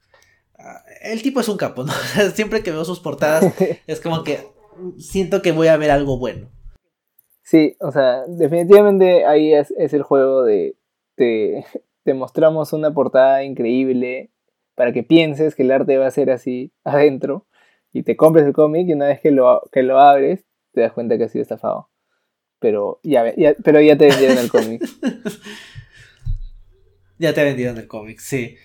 Ah, el tipo es un capo, ¿no? (laughs) Siempre que veo sus portadas (laughs) es como que siento que voy a ver algo bueno. Sí, o sea, definitivamente ahí es, el juego de te, te, mostramos una portada increíble para que pienses que el arte va a ser así adentro y te compres el cómic y una vez que lo, que lo abres te das cuenta que ha sido estafado pero ya, pero ya te vendieron el cómic. (laughs) ya te vendieron el cómic, sí.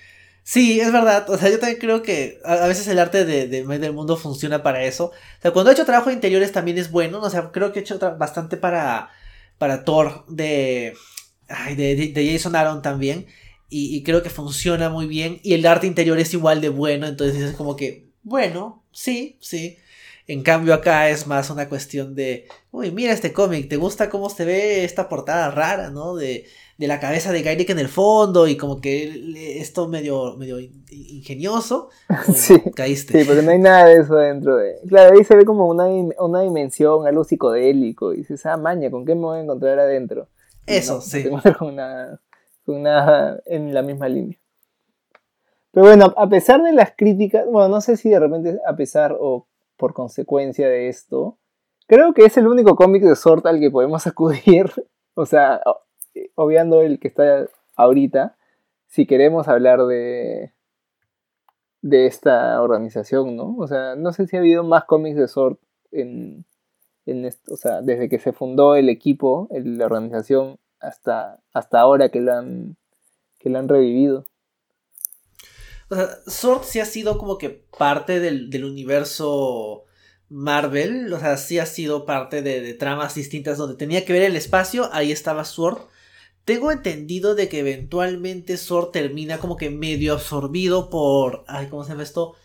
Sí, es verdad. O sea, yo también creo que a, veces el arte de, de del mundo funciona para eso. O sea, cuando he hecho trabajo de interiores también es bueno. O sea, creo que he hecho bastante para, para Thor de, de, de, Jason Aaron también. Y, y, creo que funciona muy bien. Y el arte interior es igual de bueno. Entonces es como que, bueno, sí, sí. En cambio acá es más una cuestión de, uy, mira este cómic, ¿te gusta cómo se ve esta portada rara, ¿no? De, de la cabeza de Gairik en el fondo y como que esto medio, medio ingenioso. (laughs) Sí, caíste. Sí, porque no hay nada de eso dentro de... Claro, ahí se ve como una, una dimensión, algo psicodélico y dices, ah, maña, ¿con qué me voy a encontrar adentro? Eso, sí. (laughs) Con una en la misma línea. Pero bueno, a pesar de las críticas, bueno, no sé si de repente a pesar o por consecuencia de esto. Creo que es el único cómic de Sort al que podemos (laughs) acudir. o sea, obviando el que está ahorita, si queremos hablar de, de esta organización, ¿no? O sea, no sé si ha habido más cómics de Sort en, en esto, o sea, desde que se fundó el equipo, la organización, hasta, hasta ahora que lo han, que lo han revivido. O sea, Sword sí ha sido como que parte del, del universo Marvel, o sea, sí ha sido parte de, de, tramas distintas donde tenía que ver el espacio, ahí estaba Sword. Tengo entendido de que eventualmente Sword termina como que medio absorbido por, ay, ¿cómo se llama esto?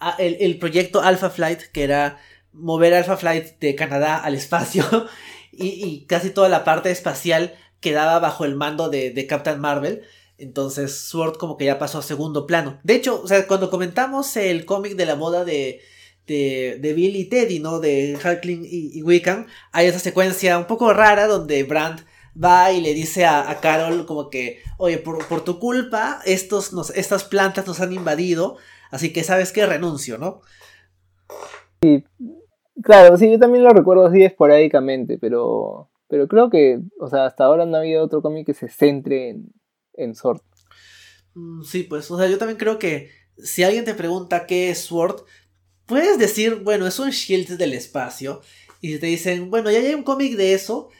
Ah, el, el, proyecto Alpha Flight, que era mover Alpha Flight de Canadá al espacio (laughs) y, y casi toda la parte espacial quedaba bajo el mando de, de Captain Marvel. Entonces Sword como que ya pasó a segundo plano. De hecho, o sea, cuando comentamos el cómic de la moda de, de, de, Bill y Teddy, ¿no? De Hulkling y, y, Wiccan, hay esa secuencia un poco rara donde Brandt va y le dice a, Carol como que, oye, por, por tu culpa, estos nos, estas plantas nos han invadido, así que sabes que renuncio, ¿no? Sí, claro, sí, yo también lo recuerdo así esporádicamente, pero, pero creo que, o sea, hasta ahora no ha habido otro cómic que se centre en, en Sword. Mm, sí, pues, o sea, yo también creo que si alguien te pregunta qué es Sword, puedes decir, bueno, es un Shield del espacio. Y si te dicen, bueno, ya hay un cómic de eso,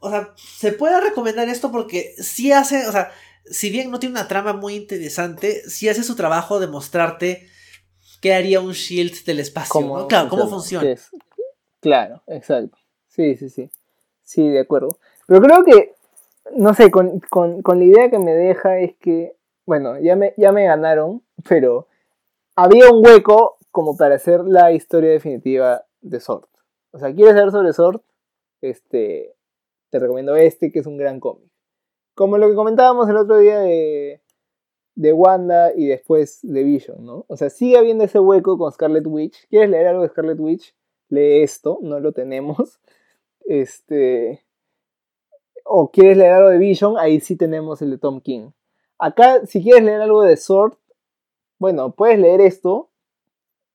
o sea, se puede recomendar esto porque sí hace, o sea, si bien no tiene una trama muy interesante, sí hace su trabajo de mostrarte qué haría un Shield del espacio, ¿Cómo, ¿no? Claro, cómo funciona. Es? Claro, exacto. Sí, sí, sí. Sí, de acuerdo. Pero creo que no sé, con, con, con, la idea que me deja es que, bueno, ya me, ya me ganaron, pero había un hueco como para hacer la historia definitiva de Sword. O sea, ¿quieres saber sobre Sword? Este, te recomiendo este, que es un gran cómic. Como lo que comentábamos el otro día de, de Wanda y después de Vision, ¿no? O sea, sigue habiendo ese hueco con Scarlet Witch. ¿Quieres leer algo de Scarlet Witch? Lee esto, no lo tenemos. Este, o quieres leer algo de Vision, ahí sí tenemos el de Tom King. Acá, si quieres leer algo de Sword, bueno, puedes leer esto,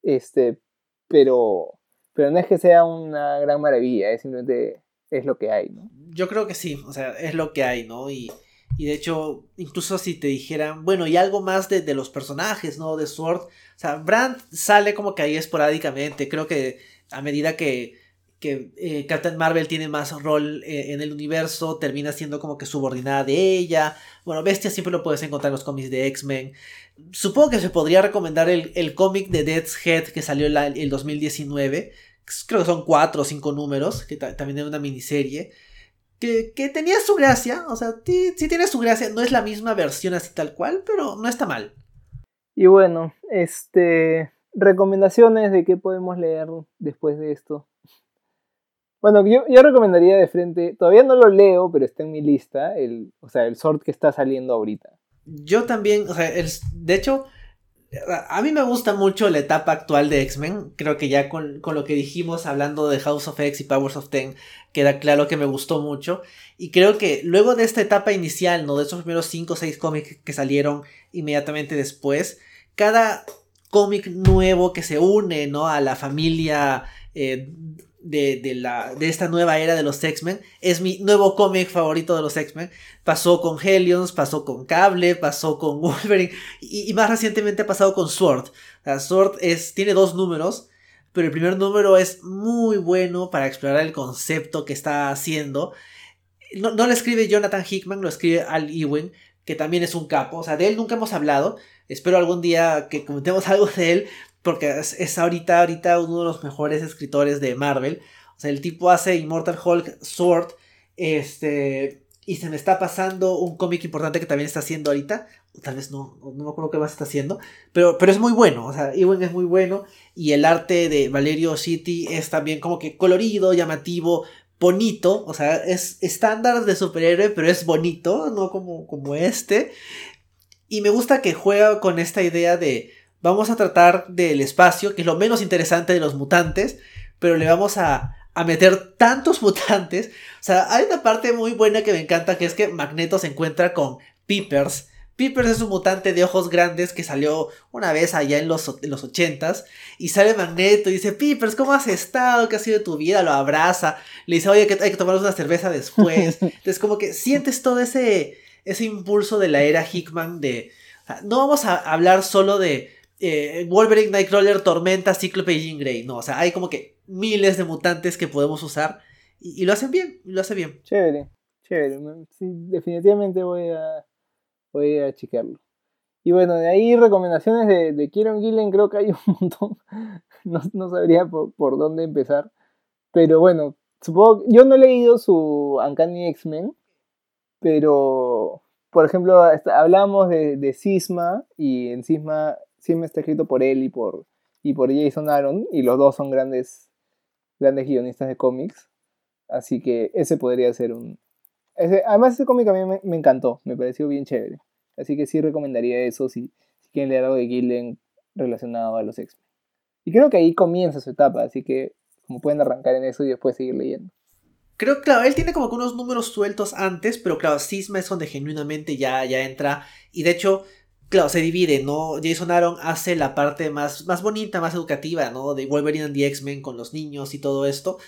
este, pero, pero no es que sea una gran maravilla, es simplemente es lo que hay, ¿no? Yo creo que sí, o sea, es lo que hay, ¿no? Y, y de hecho, incluso si te dijeran, bueno, y algo más de, de los personajes, ¿no? De Sword, o sea, Brand sale como que ahí esporádicamente, creo que a medida que que eh, Captain Marvel tiene más rol eh, en el universo, termina siendo como que subordinada de ella. Bueno, Bestia siempre lo puedes encontrar en los cómics de X-Men. Supongo que se podría recomendar el, el cómic de Death's Head que salió en el 2019. Creo que son cuatro o cinco números, que también es una miniserie. Que, que, tenía su gracia, o sea, sí, sí tiene su gracia. No es la misma versión así tal cual, pero no está mal. Y bueno, este. Recomendaciones de qué podemos leer después de esto. Bueno, yo, yo, recomendaría de frente, todavía no lo leo, pero está en mi lista, el, o sea, el sort que está saliendo ahorita. Yo también, o sea, el, de hecho, a mí me gusta mucho la etapa actual de X-Men, creo que ya con, con, lo que dijimos hablando de House of X y Powers of Ten, queda claro que me gustó mucho, y creo que luego de esta etapa inicial, ¿no? De esos primeros 5 o 6 cómics que salieron inmediatamente después, cada cómic nuevo que se une, ¿no? A la familia... Eh, de, de, la, de esta nueva era de los X-Men. Es mi nuevo cómic favorito de los X-Men. Pasó con Helions, pasó con Cable, pasó con (laughs) Wolverine y, más recientemente ha pasado con Sword. La Sword es, tiene dos números, pero el primer número es muy bueno para explorar el concepto que está haciendo. No, no lo escribe Jonathan Hickman, lo escribe Al Ewing, que también es un capo. O sea, de él nunca hemos hablado. Espero algún día que comentemos (laughs) algo de él, porque es, es, ahorita, ahorita uno de los mejores escritores de Marvel. O sea, el tipo hace Immortal Hulk Sword, este, y se me está pasando un cómic importante que también está haciendo ahorita. Tal vez no, no me acuerdo qué más está haciendo, pero, pero es muy bueno. O sea, Ewan es muy bueno, y el arte de Valerio City es también como que colorido, llamativo, bonito. O sea, es estándar de superhéroe, pero es bonito, no como, como este. Y me gusta que juega con esta idea de vamos a tratar del espacio, que es lo menos interesante de los mutantes, pero le vamos a, a meter tantos (laughs) mutantes. O sea, hay una parte muy buena que me encanta, que es que Magneto se encuentra con Peepers. Peepers es un mutante de ojos grandes que salió una vez allá en los, en los 80s. Y sale Magneto y dice, Peepers, ¿cómo has estado? ¿Qué ha sido de tu vida? Lo abraza. Le dice, oye, que hay que tomarnos una cerveza después. (laughs) Entonces, como que sientes todo ese, ese impulso de la era Hickman de... No vamos a hablar solo de eh, Wolverine, Nightcrawler, Tormenta, Cíclope y Jean Grey. No, o sea, hay como que miles de mutantes que podemos usar y, lo hacen bien, lo hace bien. Chévere, chévere. Sí, definitivamente voy a, voy a chequearlo. Y bueno, de ahí recomendaciones de, de Kieron Gillen, creo que hay un (laughs) montón. No, no sabría por, por, dónde empezar. Pero bueno, supongo. Yo no he leído su Uncanny X-Men, pero. Por ejemplo, hablamos de, de Sisma, y en Sisma, Sisma está escrito por él y por, y por Jason Aaron, y los dos son grandes, grandes guionistas de cómics. Así que ese podría ser un. Ese, además, ese cómic a mí me, me encantó, me pareció bien chévere. Así que sí recomendaría eso si, si quieren leer algo de Gillen relacionado a los X-Men. Y creo que ahí comienza su etapa, así que como pueden arrancar en eso y después seguir leyendo. Creo, claro, él tiene como que unos números sueltos antes, pero claro, Sisma es donde genuinamente ya, ya entra. Y de hecho, claro, se divide, ¿no? Jason Aaron hace la parte más, más bonita, más educativa, ¿no? De Wolverine and the X-Men con los niños y todo esto.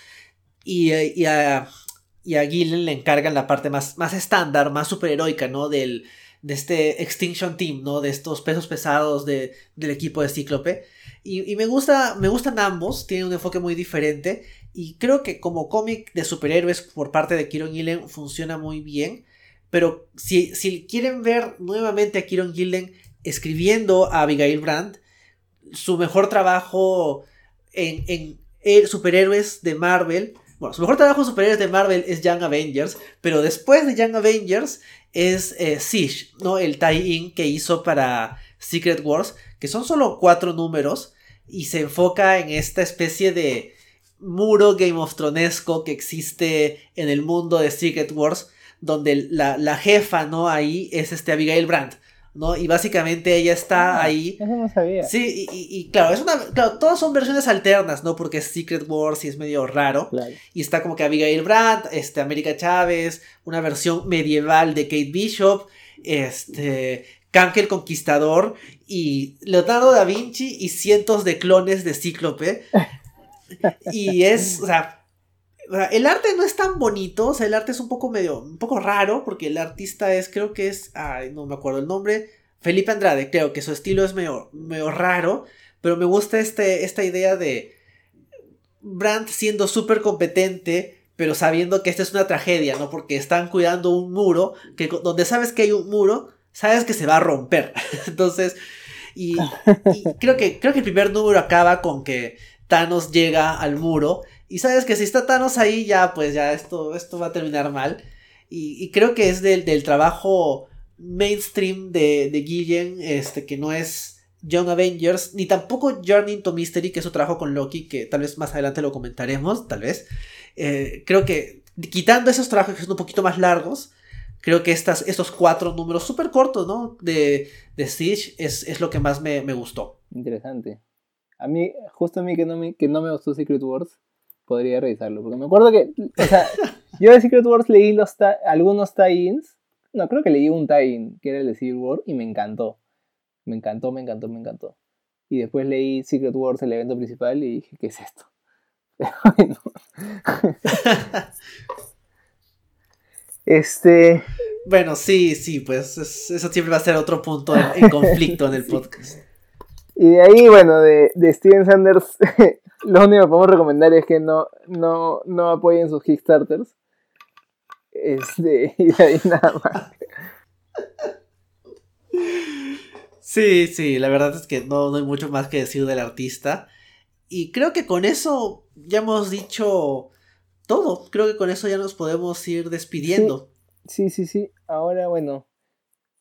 Y, y, a, y a Gillen le encargan la parte más, más estándar, más superheroica, ¿no? Del, de este Extinction Team, ¿no? De estos pesos pesados de, del equipo de Cíclope. Y, y, me, gusta, me gustan ambos, tienen un enfoque muy diferente. Y creo que como cómic de superhéroes por parte de Kieron Gillen funciona muy bien. Pero si, si quieren ver nuevamente a Kieron Gillen escribiendo a Abigail Brandt, su mejor trabajo en, en, en superhéroes de Marvel bueno, su mejor trabajo superior de Marvel es Young Avengers, pero después de Young Avengers es eh, Siege, ¿no? El tie-in que hizo para Secret Wars, que son solo cuatro números y se enfoca en esta especie de muro Game of Thronesco que existe en el mundo de Secret Wars, donde la, la jefa, ¿no? Ahí es este Abigail Brandt. ¿no? Y básicamente ella está Ah, ahí. Eso no sabía. Sí, y, y- y claro, es una. Claro, todas son versiones alternas, ¿no? Porque es Secret Wars y es medio raro. Claro. Y está como que Abigail Brandt, este, América Chávez, una versión medieval de Kate Bishop, este, Kank el Conquistador y Leonardo da Vinci y cientos de clones de Cíclope. (laughs) Y es, o sea, el arte no es tan bonito, o sea, el arte es un poco medio, un poco raro, porque el artista es, creo que es, ay, no me acuerdo el nombre, Felipe Andrade, creo que su estilo es medio, medio raro, pero me gusta este, esta idea de Brandt siendo súper competente, pero sabiendo que esta es una tragedia, ¿no? Porque están cuidando un muro, que donde sabes que hay un muro, sabes que se va a romper. (laughs) Entonces, y, y (laughs) creo, que, creo que el primer número acaba con que Thanos llega al muro, y sabes que si está Thanos ahí, ya, pues ya esto, esto va a terminar mal. Y, creo que es del, del trabajo mainstream de, de Gillian, este, que no es Young Avengers, ni tampoco Journey into Mystery, que es su trabajo con Loki, que tal vez más adelante lo comentaremos, tal vez. Eh, creo que quitando esos trabajos que son un poquito más largos, creo que estas, estos cuatro números súper cortos, ¿no? De, de Siege es, es lo que más me, me gustó. Interesante. A mí, justo a mí que no me, que no me gustó Secret Wars, podría revisarlo. Porque me acuerdo que, o sea, (laughs) yo de Secret Wars leí los algunos tie-ins. No, creo que leí un tie-in, que era el de Civil War, y me encantó. Me encantó, me encantó, me encantó. Y después leí Secret Wars, el evento principal, y dije, ¿qué es esto? (laughs) Este, Bueno, sí, sí, pues es- eso siempre va a ser otro punto en, en conflicto en el (laughs) podcast. Y de ahí, bueno, de, de Steven Sanders, lo único que podemos recomendar es que no, no, no apoyen sus Kickstarters. Este, (laughs) y de ahí nada más. Sí, sí, la verdad es que no, no hay mucho más que decir del artista. Y creo que con eso ya hemos dicho todo. Creo que con eso ya nos podemos ir despidiendo. Sí, sí, sí. Ahora, bueno,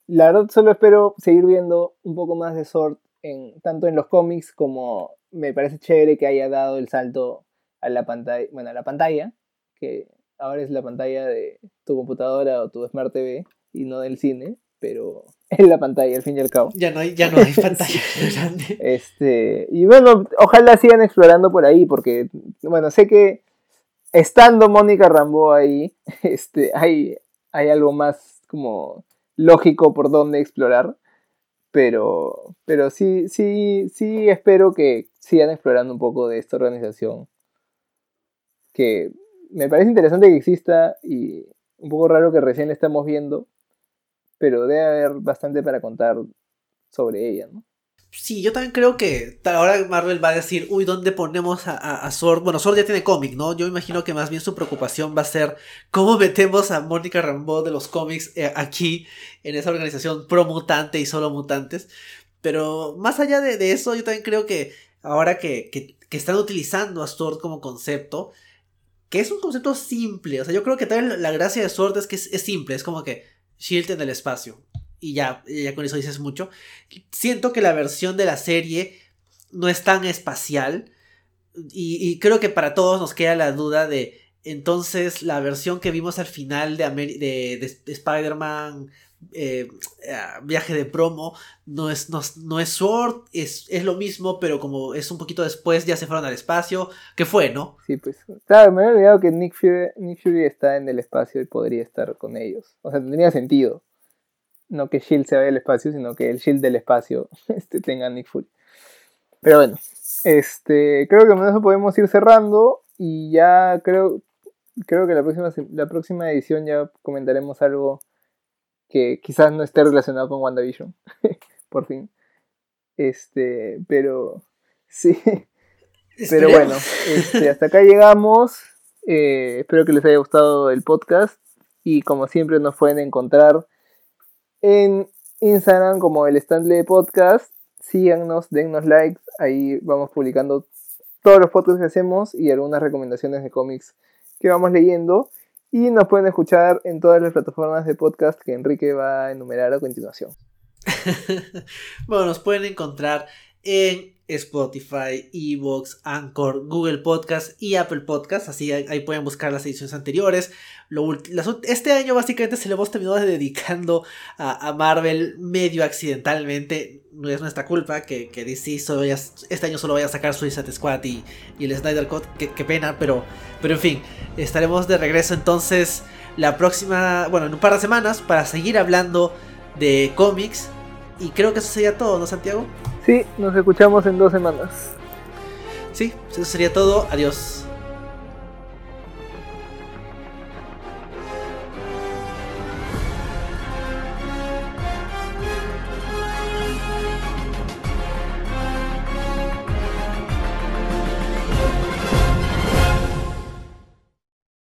la verdad solo espero seguir viendo un poco más de Sword, en, tanto en los cómics como me parece chévere que haya dado el salto a la pantalla, bueno, a la pantalla, que ahora es la pantalla de tu computadora o tu Smart TV y no del cine, pero (laughs) es la pantalla al fin y al cabo. Ya no hay, ya no hay (laughs) pantalla grande. Este, y bueno, ojalá sigan explorando por ahí, porque, bueno, sé que estando Mónica Rambo ahí, (laughs) este, hay, hay algo más como lógico por dónde explorar, pero, pero sí, sí, sí espero que sigan explorando un poco de esta organización, que me parece interesante que exista y un poco raro que recién la estamos viendo, pero debe haber bastante para contar sobre ella, ¿no? Sí, yo también creo que ahora Marvel va a decir, uy, ¿dónde ponemos a, a? Bueno, Sword ya tiene cómic, ¿no? Yo imagino que más bien su preocupación va a ser cómo metemos a Mónica Rambeau de los cómics eh, aquí, en esa organización pro mutante y solo mutantes. Pero más allá de, eso, yo también creo que ahora que, que, están utilizando a Sword como concepto, que es un concepto simple, o sea, yo creo que también la gracia de Sword es que es, es simple, es como que Shield en el espacio y ya, ya con eso dices mucho. Siento que la versión de la serie no es tan espacial. Y, creo que para todos nos queda la duda de. Entonces, la versión que vimos al final de, de, Spider-Man. Eh, ah, viaje de promo no es, no, es Sword, es, es, lo mismo, pero como es un poquito después, ya se fueron al espacio. ¿Qué fue, no? Sí, pues. Claro, me había olvidado que Nick Fury, Nick Fury está en el espacio y podría estar con ellos. O sea, tenía sentido no que Shield se vaya al espacio, sino que el Shield del espacio (laughs) este, tenga Nick Fury. Pero bueno, este, creo que con eso podemos ir cerrando y ya creo, creo que la próxima, la próxima edición ya comentaremos algo que quizás no esté relacionado con WandaVision, (laughs) por fin. Este, pero sí. (laughs) Pero bueno, este, hasta acá llegamos. Eh, espero que les haya gustado el podcast y como siempre nos pueden encontrar en Instagram como el Stanley Podcast. Síganos, dennos likes. Ahí vamos publicando todos los fotos que hacemos y algunas recomendaciones de cómics que vamos leyendo. Y nos pueden escuchar en todas las plataformas de podcast que Enrique va a enumerar a continuación. (laughs) bueno, nos pueden encontrar en Spotify, Evox, Anchor, Google Podcast y Apple Podcast. Así ahí pueden buscar las ediciones anteriores. este año básicamente se le hemos terminado dedicando a, Marvel medio accidentalmente. No es nuestra culpa que, que DC solo este año solo vaya a sacar Suicide Squad y, y el Snyder Cut. Qué, pena, pero, pero en fin, estaremos de regreso entonces la próxima, bueno, en un par de semanas para seguir hablando de cómics. Y creo que eso sería todo, ¿no, Santiago? Sí, nos escuchamos en dos semanas. Sí, eso sería todo. Adiós.